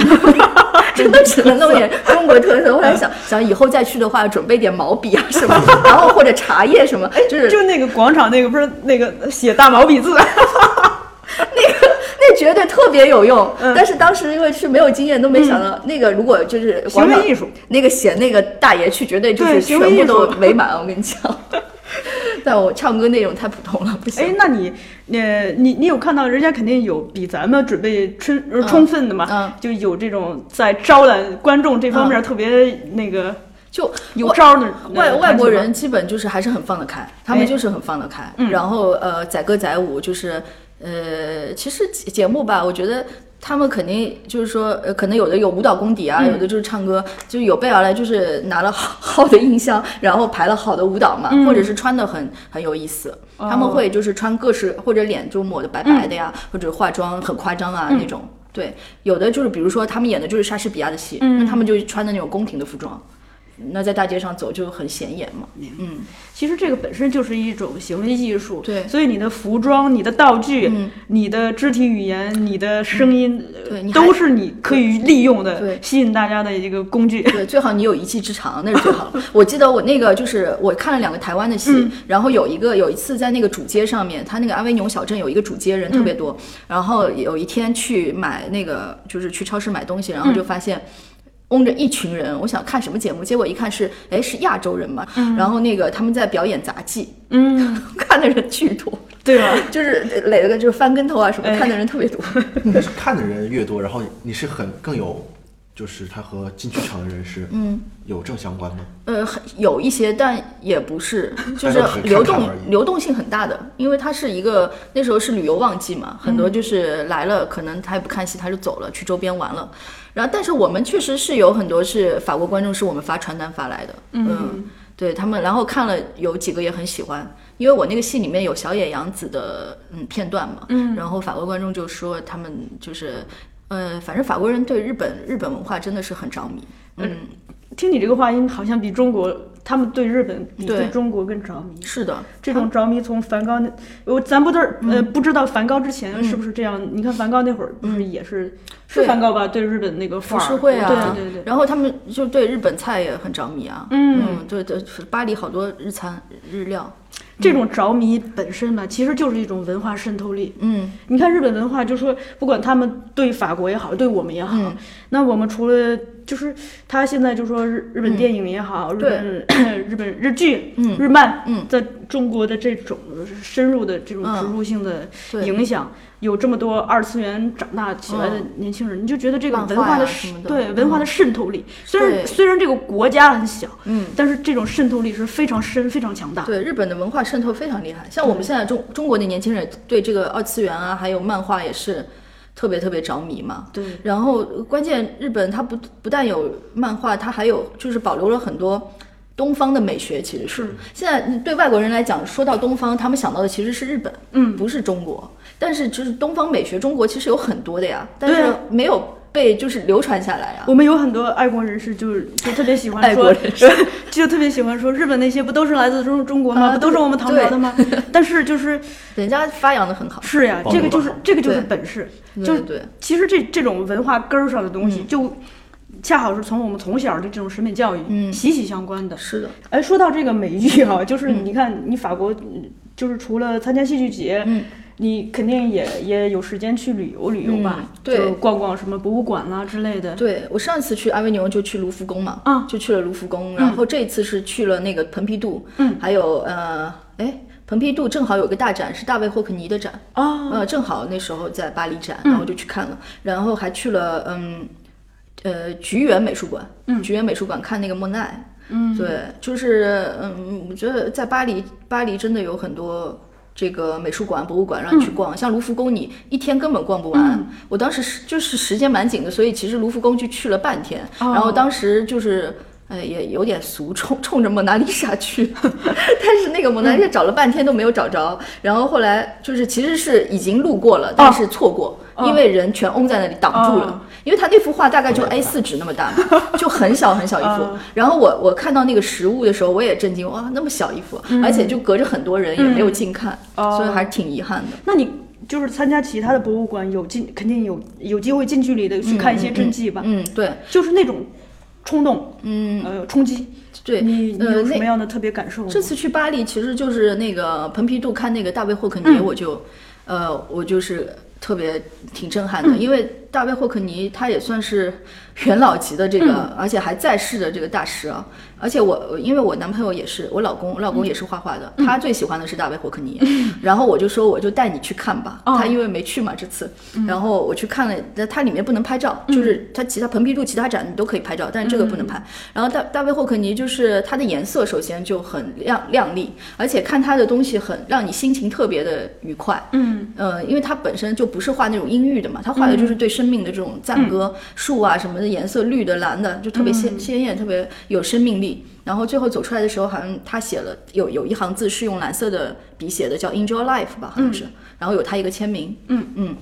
真的只能弄点 (laughs) 中国特色。后来想想以后再去的话，准备点毛笔啊什么，然后或者茶叶什么，就是就那个广场那个不是那个写大毛笔字，(laughs) 那个。那绝对特别有用。但是当时因为是没有经验，都没想到那个如果就是行为艺术，那个写那个大爷去，绝对就是全部都围满。我跟你讲。(laughs) 但我唱歌内容太普通了，不行。哎，那你，呃，你你有看到人家肯定有比咱们准备充呃充分的嘛？嗯就有这种在招揽观众这方面特别那个就有招儿的外呃外国人基本就是还是很放得开，他们哎就是很放得开。嗯然后呃，载歌载舞就是呃，其实节节目吧，我觉得。他们肯定就是说，呃，可能有的有舞蹈功底啊，嗯。有的就是唱歌，就是有备而来，就是拿了好好的音箱，(laughs) 然后排了好的舞蹈嘛，嗯。或者是穿的很很有意思。哦。他们会就是穿各式或者脸就抹的白白的嗯。呀，或者化妆很夸张啊、那种。对，有的就是比如说他们演的就是莎士比亚的戏，嗯。那他们就穿的那种宫廷的服装，那在大街上走就很显眼嘛。嗯，其实这个本身就是一种行为艺术，对所以你的服装、你的道具、嗯你的肢体语言、你的声音，呃对你都是你可以利用的，对吸引大家的一个工具。对，最好你有一技之长，那是最好了。(laughs) 我记得我那个就是我看了两个台湾的戏，然后有一个有一次在那个主街上面，他那个阿维纽小镇有一个主街人特别多，然后有一天去买那个就是去超市买东西，然后就发现。拥着一群人，我想看什么节目，结果一看是，哎，是亚洲人嘛，然后那个他们在表演杂技，嗯，(laughs) 看的人巨多，对吧？就是垒了个就是翻跟头啊什么，哎看的人特别多。但是看的人越多，然后你是很更有，就是他和进剧场的人是嗯有正相关吗？呃，很有一些，但也不是，(laughs) 就是流动看看流动性很大的，因为它是一个那时候是旅游旺季嘛，很多嗯就是来了，可能他也不看戏，他就走了，去周边玩了。然后，但是我们确实是有很多是法国观众，是我们发传单发来的，嗯，对他们，然后看了有几个也很喜欢，因为我那个戏里面有小野洋子的嗯片段嘛，嗯，然后法国观众就说他们就是。呃，反正法国人对日本日本文化真的是很着迷，嗯，听你这个话音，好像比中国他们对日本比对对中国更着迷。是的，这种着迷从梵高那，我咱不知道呃不知道梵高之前是不是这样？你看梵高那会儿不是也是是梵高吧？对日本那个浮世绘啊，对对对。然后他们就对日本菜也很着迷啊，嗯对对，巴黎好多日餐日料，这种着迷本身呢，其实就是一种文化渗透力。嗯，你看日本文化，就说不管他们对法国也好，对我们也好，嗯那我们除了就是他现在就说日日本电影也好，日本 (clears throat) 日本日剧、嗯。日漫，嗯。在中国的这种深入的这种嗯植入性的影响，有这么多二次元长大起来的年轻人，你就觉得这个文化的对文化的渗透力，虽然虽然这个国家很小，嗯，但是这种渗透力是非常深、非常强大。对，日本的文化渗透非常厉害，像我们现在中中国的年轻人对这个二次元啊，还有漫画也是特别特别着迷嘛。对然后关键日本它不不但有漫画，它还有就是保留了很多。东方的美学其实是现在对外国人来讲，说到东方，他们想到的其实是日本，嗯不是中国。但是就是东方美学，中国其实有很多的呀，但是没有被就是流传下来啊。我们有很多爱国人士就，就特别喜欢爱说国人士，(laughs) 就特别喜欢说日本那些不都是来自中中国吗？啊不都是我们唐朝的吗？(laughs) 但是就是人家发扬的很好，是呀，这个就是这个就是本事。就对对对，其实这这种文化根儿上的东西，嗯。就恰好是从我们从小的这种审美教育嗯。息息相关的。是的，哎，说到这个美剧啊，就是你看，你法国嗯就是除了参加戏剧节，嗯你肯定也也有时间去旅游旅游吧嗯？对。就逛逛什么博物馆啦之类的。对我上次去阿维尼翁就去卢浮宫嘛，啊。就去了卢浮宫，然后这一次是去了那个蓬皮杜，嗯，还有呃，哎，蓬皮杜正好有个大展是大卫霍克尼的展，哦，呃，正好那时候在巴黎展，然后就去看了，然后还去了嗯，呃，菊园美术馆，嗯。菊园美术馆看那个莫奈，嗯，对，就是嗯，我觉得在巴黎，巴黎真的有很多这个美术馆、博物馆让你去逛，像卢浮宫，你一天根本逛不完。我当时是就是时间蛮紧的，所以其实卢浮宫就去了半天。然后当时就是。呃，也有点俗，冲冲着蒙娜丽莎去，(laughs) 但是那个蒙娜丽莎找了半天都没有找着，然后后来就是其实是已经路过了，但是错过，因为人全拥在那里挡住了，因为他那幅画大概就 A 4纸那么大嘛，(laughs) 就很小很小一幅。然后我我看到那个实物的时候，我也震惊，哇，那么小一幅，而且就隔着很多人也没有近看，所以还是挺遗憾的。那你就是参加其他的博物馆，有近肯定有有机会近距离的去看一些真迹吧？嗯，对，就是那种冲动，嗯，呃，冲击。对，你有什么样的特别感受吗？这次去巴黎，其实就是那个蓬皮杜看那个大卫霍肯尼，我就，呃，我就是特别挺震撼的，因为大卫霍克尼他也算是元老级的这个，而且还在世的这个大师啊。而且我因为我男朋友也是，我老公，我老公也是画画的，他最喜欢的是大卫霍克尼，然后我就说我就带你去看吧。他因为没去嘛这次，然后我去看了，那它里面不能拍照，就是它其他蓬皮杜其他展你都可以拍照，但是这个不能拍。然后大大卫霍克尼就是它的颜色首先就很亮亮丽，而且看他的东西很让你心情特别的愉快。嗯，呃，因为他本身就不是画那种阴郁的嘛，他画的就是对生命的这种赞歌，树啊什么的颜色绿的蓝的，就特别鲜鲜艳，特别有生命力。然后最后走出来的时候，好像他写了有有一行字是用蓝色的笔写的，叫 Enjoy Life 吧，好像是。然后有他一个签名。嗯嗯。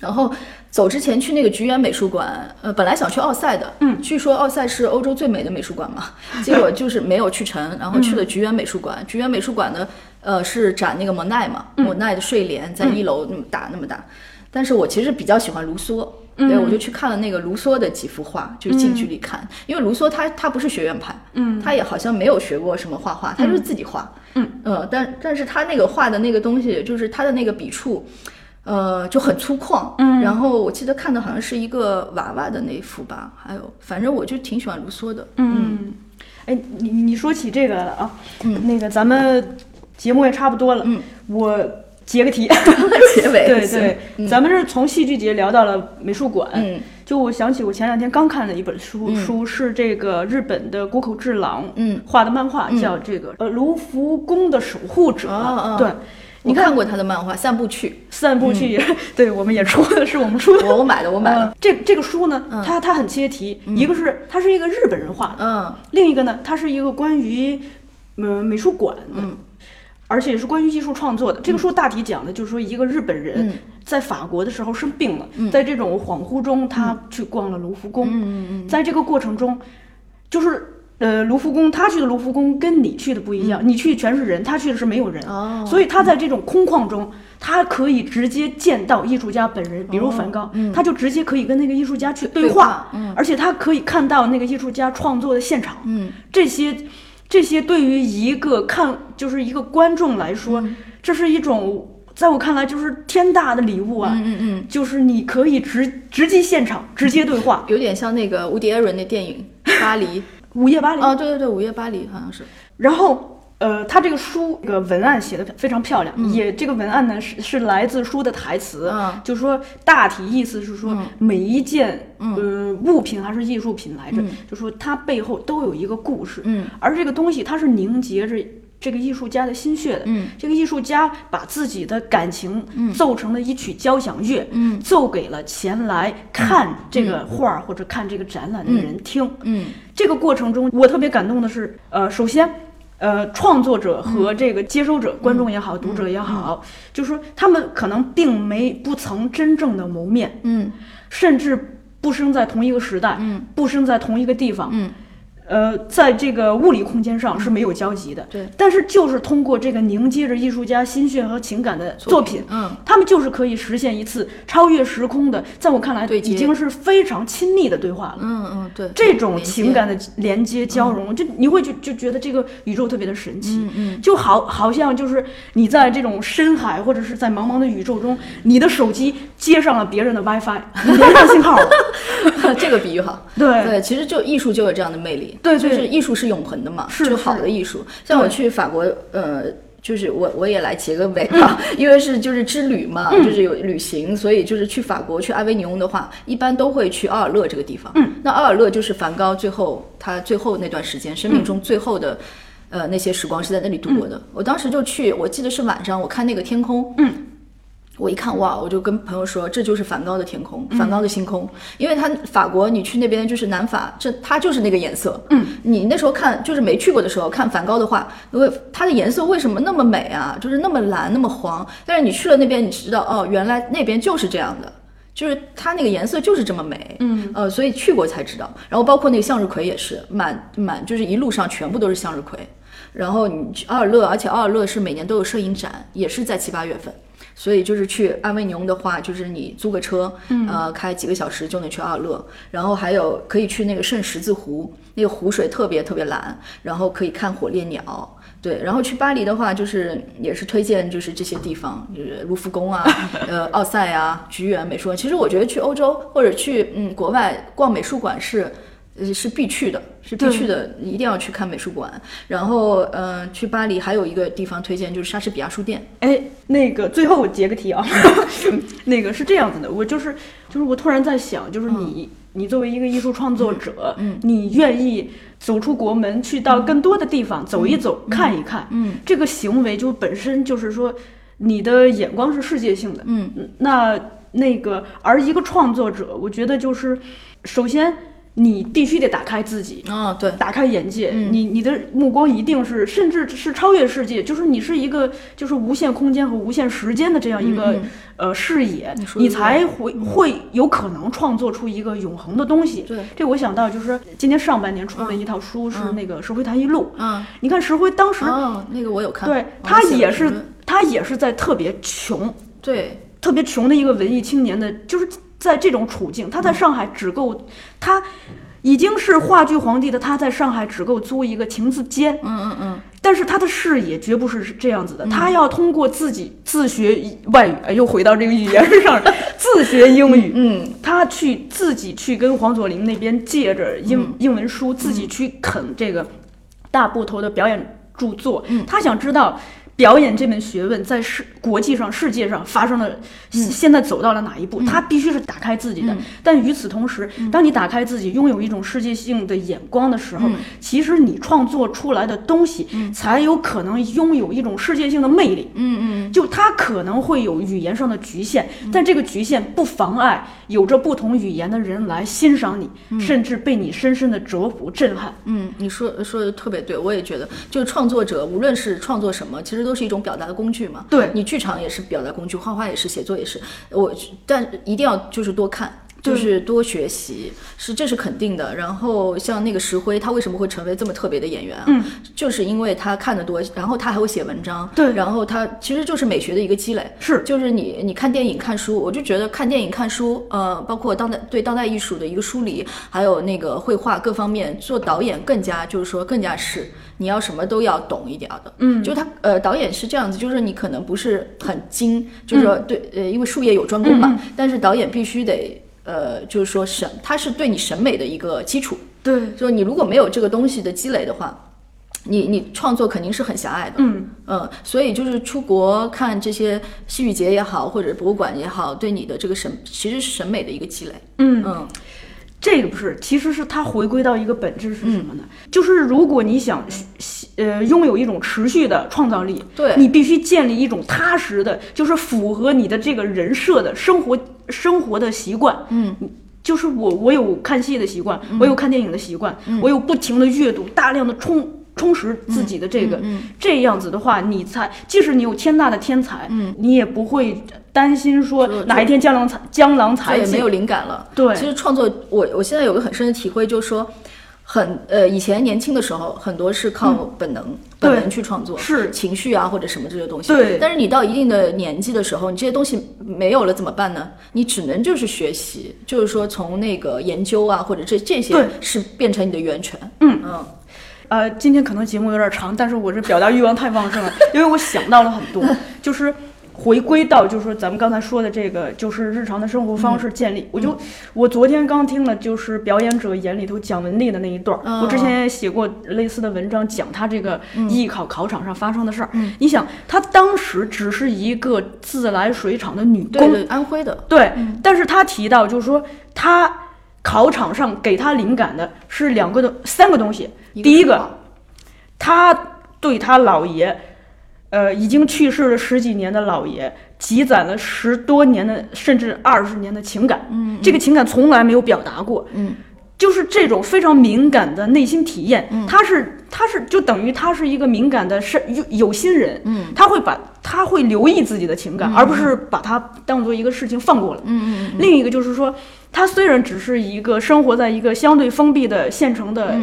然后走之前去那个菊园美术馆，呃，本来想去奥赛的，嗯，据说奥赛是欧洲最美的美术馆嘛，(laughs) 结果就是没有去成，然后去了菊园美术馆。菊园美术馆呢，呃，是展那个蒙奈嘛，蒙奈的睡莲在一楼那么大那么大，但是我其实比较喜欢卢梭。对，我就去看了那个卢梭的几幅画，就是近距离看，因为卢梭他他不是学院派，嗯，他也好像没有学过什么画画，他就是自己画，嗯。呃，但但是他那个画的那个东西，就是他的那个笔触，呃，就很粗犷，嗯，然后我记得看的好像是一个娃娃的那一幅吧，还有，反正我就挺喜欢卢梭的，嗯，哎，你你说起这个了啊，嗯，那个咱们节目也差不多了，嗯，我结个题，(laughs) 结尾对行。对，咱们是从戏剧节聊到了美术馆，嗯，就我想起我前两天刚看的一本书，书是这个日本的谷口治郎，嗯。画的漫画，叫这个呃卢浮宫的守护者，哦哦对，你看过他的漫画《散步去。散步去，(laughs) 对我们也出的是我们出》，的。我我买的，我买呃了，这这个书呢，它它很切题，一个是它是一个日本人画的，嗯。另一个呢，它是一个关于嗯美术馆的，嗯而且是关于艺术创作的。这个书大体讲的就是说，一个日本人嗯。在法国的时候生病了，在这种恍惚中，他去逛了卢浮宫。在这个过程中，就是。呃，卢浮宫，他去的卢浮宫跟你去的不一样，你去全是人，他去的是没有人，所以他在这种空旷中，他可以直接见到艺术家本人，比如梵高，他就直接可以跟那个艺术家去对话，话嗯。而且他可以看到那个艺术家创作的现场，嗯。这些这些对于一个看就是一个观众来说，嗯这是一种在我看来就是天大的礼物啊！嗯嗯嗯，就是你可以直直击现场，直接对话。有点像那个无迪·艾伦那电影《巴黎》(laughs) 午夜巴黎，哦，对对对，《午夜巴黎》好像是，然后。呃，他这个书这个文案写的非常漂亮，也这个文案呢是是来自书的台词，嗯就是说大体意思是说、每一件、呃物品还是艺术品来着，就说它背后都有一个故事，嗯，而这个东西它是凝结着这个艺术家的心血的，嗯，这个艺术家把自己的感情奏成了一曲交响乐，嗯，奏给了前来看这个画儿或者看这个展览的人听，嗯。这个过程中，我特别感动的是，呃，首先，呃，创作者和这个接收者，观众也好，读者也好，就是说他们可能并没不曾真正的谋面，嗯。甚至不生在同一个时代，嗯，不生在同一个地方，嗯。呃，在这个物理空间上是没有交集的，对。但是就是通过这个凝结着艺术家心血和情感的作品，嗯，他们就是可以实现一次超越时空的，在我看来对已经是非常亲密的对话了。嗯嗯，对，这种情感的连接交融，就你会就就觉得这个宇宙特别的神奇，嗯嗯。就好好像就是你在这种深海或者是在茫茫的宇宙中，你的手机接上了别人的 WiFi，你连上信号了，(laughs) 这个比喻好。对。对，其实就艺术就有这样的魅力，对对就是艺术是永恒的嘛，是就好的艺术。像我去法国，呃。就是我我也来结个尾吧，(laughs) 因为是就是之旅嘛，就是有旅行，所以就是去法国去阿维尼翁的话，一般都会去奥尔勒这个地方。嗯，那奥尔勒就是梵高最后他最后那段时间生命中最后的。呃，那些时光是在那里度过的。我当时就去，我记得是晚上，我看那个天空，嗯，我一看哇，我就跟朋友说，这就是梵高的天空，梵高的星空，因为他法国，你去那边就是南法，这它就是那个颜色，嗯，你那时候看就是没去过的时候看梵高的画，因为它的颜色为什么那么美啊？就是那么蓝那么黄，但是你去了那边，你知道哦，原来那边就是这样的。就是它那个颜色就是这么美，嗯，呃，所以去过才知道。然后包括那个向日葵也是，满满就是一路上全部都是向日葵。然后你去奥尔勒，而且奥尔勒是每年都有摄影展，也是在七八月份。所以就是去安维农的话，就是你租个车，呃，开几个小时就能去奥尔勒。然后还有可以去那个圣十字湖，那个湖水特别特别蓝，然后可以看火烈鸟。对，然后去巴黎的话，就是也是推荐就是这些地方，就是卢浮宫啊，(laughs) 呃，奥赛啊，橘园美术馆。其实我觉得去欧洲或者去嗯国外逛美术馆是，呃是必去的，是必去的，一定要去看美术馆。然后呃去巴黎还有一个地方推荐就是莎士比亚书店。哎，那个最后我截个题啊 (laughs) (laughs) 那个是这样子的，我就是就是我突然在想，就是你、你作为一个艺术创作者，嗯你愿意走出国门，去到更多的地方走一走、看一看，嗯这个行为就本身就是说你的眼光是世界性的，嗯那那个而一个创作者，我觉得就是首先你必须得打开自己，哦对，打开眼界，嗯。你你的目光一定是，甚至是超越世界，就是你是一个就是无限空间和无限时间的这样一个、嗯嗯。呃视野你，你才会、会有可能创作出一个永恒的东西。对。这我想到就是今年上半年出的一套书是那个《石灰谈艺录》，嗯。你看石灰当时、哦那个我有看，对他也是他也是在特别穷，对。特别穷的一个文艺青年的，就是在这种处境，他在上海只够，他已经是话剧皇帝的他，在上海只够租一个亭子间，嗯嗯嗯。但是他的视野绝不是这样子的，他要通过自己自学外语，哎又回到这个语言上，(laughs) 自学英语，嗯他去自己去跟黄佐临那边借着英、英文书，自己去啃这个大部头的表演著作，嗯。他想知道。表演这门学问在世国际上、世界上发生了，现在走到了哪一步？他必须是打开自己的。但与此同时，当你打开自己，拥有一种世界性的眼光的时候，其实你创作出来的东西才有可能拥有一种世界性的魅力。嗯嗯就它可能会有语言上的局限，但这个局限不妨碍有着不同语言的人来欣赏你，甚至被你深深的折服、震撼。嗯，你说说的特别对，我也觉得，就是创作者无论是创作什么，其实都是一种表达的工具嘛。对你剧场也是表达工具，画画也是，写作也是。我但一定要就是多看。就是多学习，是这是肯定的。然后像那个石灰，他为什么会成为这么特别的演员啊？嗯，就是因为他看得多，然后他还会写文章，对然后他其实就是美学的一个积累。是就是你你看电影看书，我就觉得看电影看书，呃，包括当代对当代艺术的一个梳理，还有那个绘画各方面，做导演更加就是说更加是你要什么都要懂一点儿的。嗯就他呃导演是这样子，就是你可能不是很精，就是说对呃，因为术业有专攻嘛，但是导演必须得。呃，就是说审，它是对你审美的一个基础。对，就是你如果没有这个东西的积累的话，你你创作肯定是很狭隘的。嗯嗯，所以就是出国看这些戏剧节也好，或者博物馆也好，对你的这个审其实是审美的一个积累。嗯，嗯这个不是，其实是它回归到一个本质是什么呢？就是如果你想呃拥有一种持续的创造力，对你必须建立一种踏实的，就是符合你的这个人设的生活生活的习惯。嗯，就是我我有看戏的习惯，我有看电影的习惯，我有不停的阅读，大量的充。充实自己的这个，这样子的话，你才即使你有天大的天才，嗯，你也不会担心说哪一天江郎才江郎才尽也没有灵感了。对。其实创作，我我现在有个很深的体会，就是说，很呃，以前年轻的时候，很多是靠本能、本能去创作，是情绪啊或者什么这些东西。对但是你到一定的年纪的时候，你这些东西没有了怎么办呢？你只能就是学习，就是说从那个研究啊或者这这些是变成你的源泉。嗯嗯呃，今天可能节目有点长，但是我这表达欲望太旺盛了，因为我想到了很多，(laughs) 就是回归到就是说咱们刚才说的这个，就是日常的生活方式建立。我就我昨天刚听了，就是表演者眼里头蒋雯丽的那一段儿，哦我之前也写过类似的文章，讲她这个艺考考场上发生的事儿。你想，她当时只是一个自来水厂的女工，安徽的。对，但是她提到就是说，她考场上给她灵感的是两个的三个东西。第一个是画，他对她姥爷，呃，已经去世了十几年的老爷，积攒了十多年的甚至二十年的情感。嗯，这个情感从来没有表达过。嗯。就是这种非常敏感的内心体验，他是他是就等于他是一个敏感的是有有心人，嗯，他会把他会留意自己的情感，而不是把它当做一个事情放过了，嗯嗯。另一个就是说，他虽然只是一个生活在一个相对封闭的县城的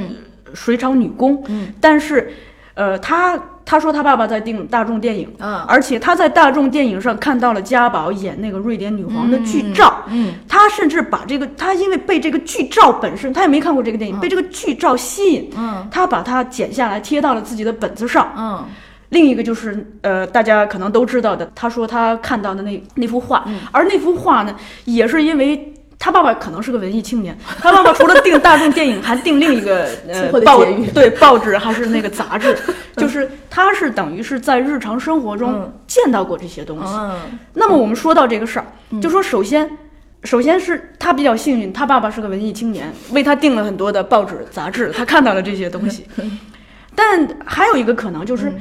水厂女工，嗯，但是，呃，他。他说他爸爸在订大众电影，嗯，而且他在大众电影上看到了家宝演那个瑞典女皇的剧照，嗯，他甚至把这个他因为被这个剧照本身，他也没看过这个电影，被这个剧照吸引，嗯，他把它剪下来贴到了自己的本子上，嗯，另一个就是呃大家可能都知道的，他说他看到的那那幅画，而那幅画呢，也是因为。他爸爸可能是个文艺青年，他爸爸除了订大众电影，还订另一个呃 (laughs) 报对报纸还是那个杂志，就是他是等于是在日常生活中见到过这些东西。那么我们说到这个事儿，就说首先，首先是他比较幸运，他爸爸是个文艺青年，为他订了很多的报纸杂志，他看到了这些东西。(laughs) 但还有一个可能就是。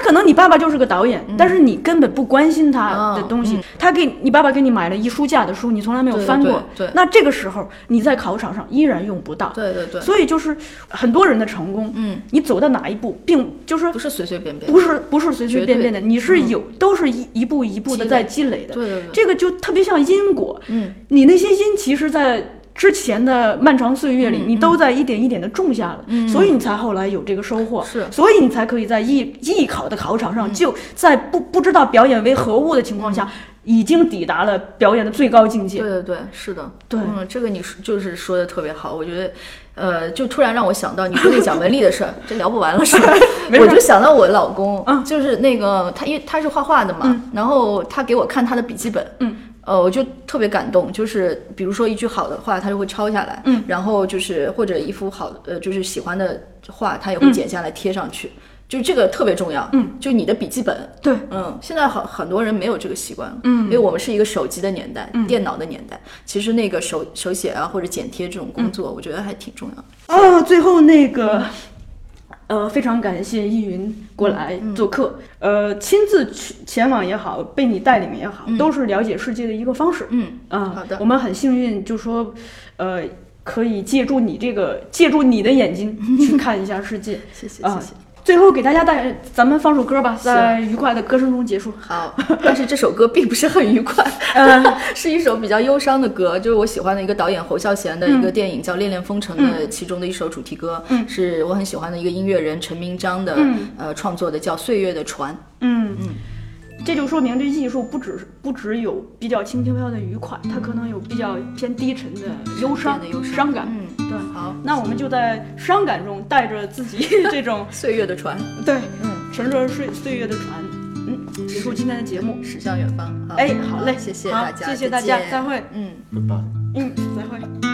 他可能你爸爸就是个导演，但是你根本不关心他的东西。他给你爸爸给你买了一书架的书，你从来没有翻过。对，那这个时候你在考场上依然用不到。对对对。所以就是很多人的成功，嗯，你走到哪一步，并就是不是随随便便，不是不是随随便便的，你是有都是一一步一步的在积累的。对对对。这个就特别像因果，嗯，你那些因其实，在。之前的漫长岁月里，你都在一点一点的种下了，所以你才后来有这个收获。是，所以你才可以在艺艺考的考场上，就在不不知道表演为何物的情况下，已经抵达了表演的最高境界。对对对，是的，对，嗯，这个你说就是说的特别好，我觉得，呃，就突然让我想到你说那蒋雯丽的事儿，(laughs) 这聊不完了是吧？我就想到我老公，就是那个他，因为他是画画的嘛，然后他给我看他的笔记本，嗯。呃，我就特别感动，就是比如说一句好的话，他就会抄下来，嗯，然后就是或者一幅好呃，就是喜欢的画，他也会剪下来贴上去，就这个特别重要，嗯，就你的笔记本，对，嗯，现在很很多人没有这个习惯，嗯，因为我们是一个手机的年代，电脑的年代，其实那个手手写啊或者剪贴这种工作，我觉得还挺重要。哦，最后那个。呃，非常感谢易云过来做客，呃，亲自去前往也好，被你带领也好，都是了解世界的一个方式。嗯，啊，好的，我们很幸运，就说，呃，可以借助你这个，借助你的眼睛去看一下世界。(laughs) 谢谢，谢谢。最后给大家带，咱们放首歌吧，在愉快的歌声中结束。好，但是这首歌并不是很愉快，嗯，(laughs) 是一首比较忧伤的歌，就是我喜欢的一个导演侯孝贤的一个电影叫《恋恋风尘》的其中的一首主题歌，嗯，是我很喜欢的一个音乐人陈明章的，呃，创作的叫《岁月的船》。嗯。嗯。这就说明这艺术不只是不只有比较轻飘飘的愉快，它可能有比较偏低沉的忧伤、伤感。嗯，对。好，那我们就在伤感中带着自己 (laughs) 这种岁月的船，对，嗯，乘着岁岁月的船，嗯，结束今天的节目，驶向远方。哎，好嘞，谢谢大家，谢谢大家，再会。嗯，拜拜。嗯，再会。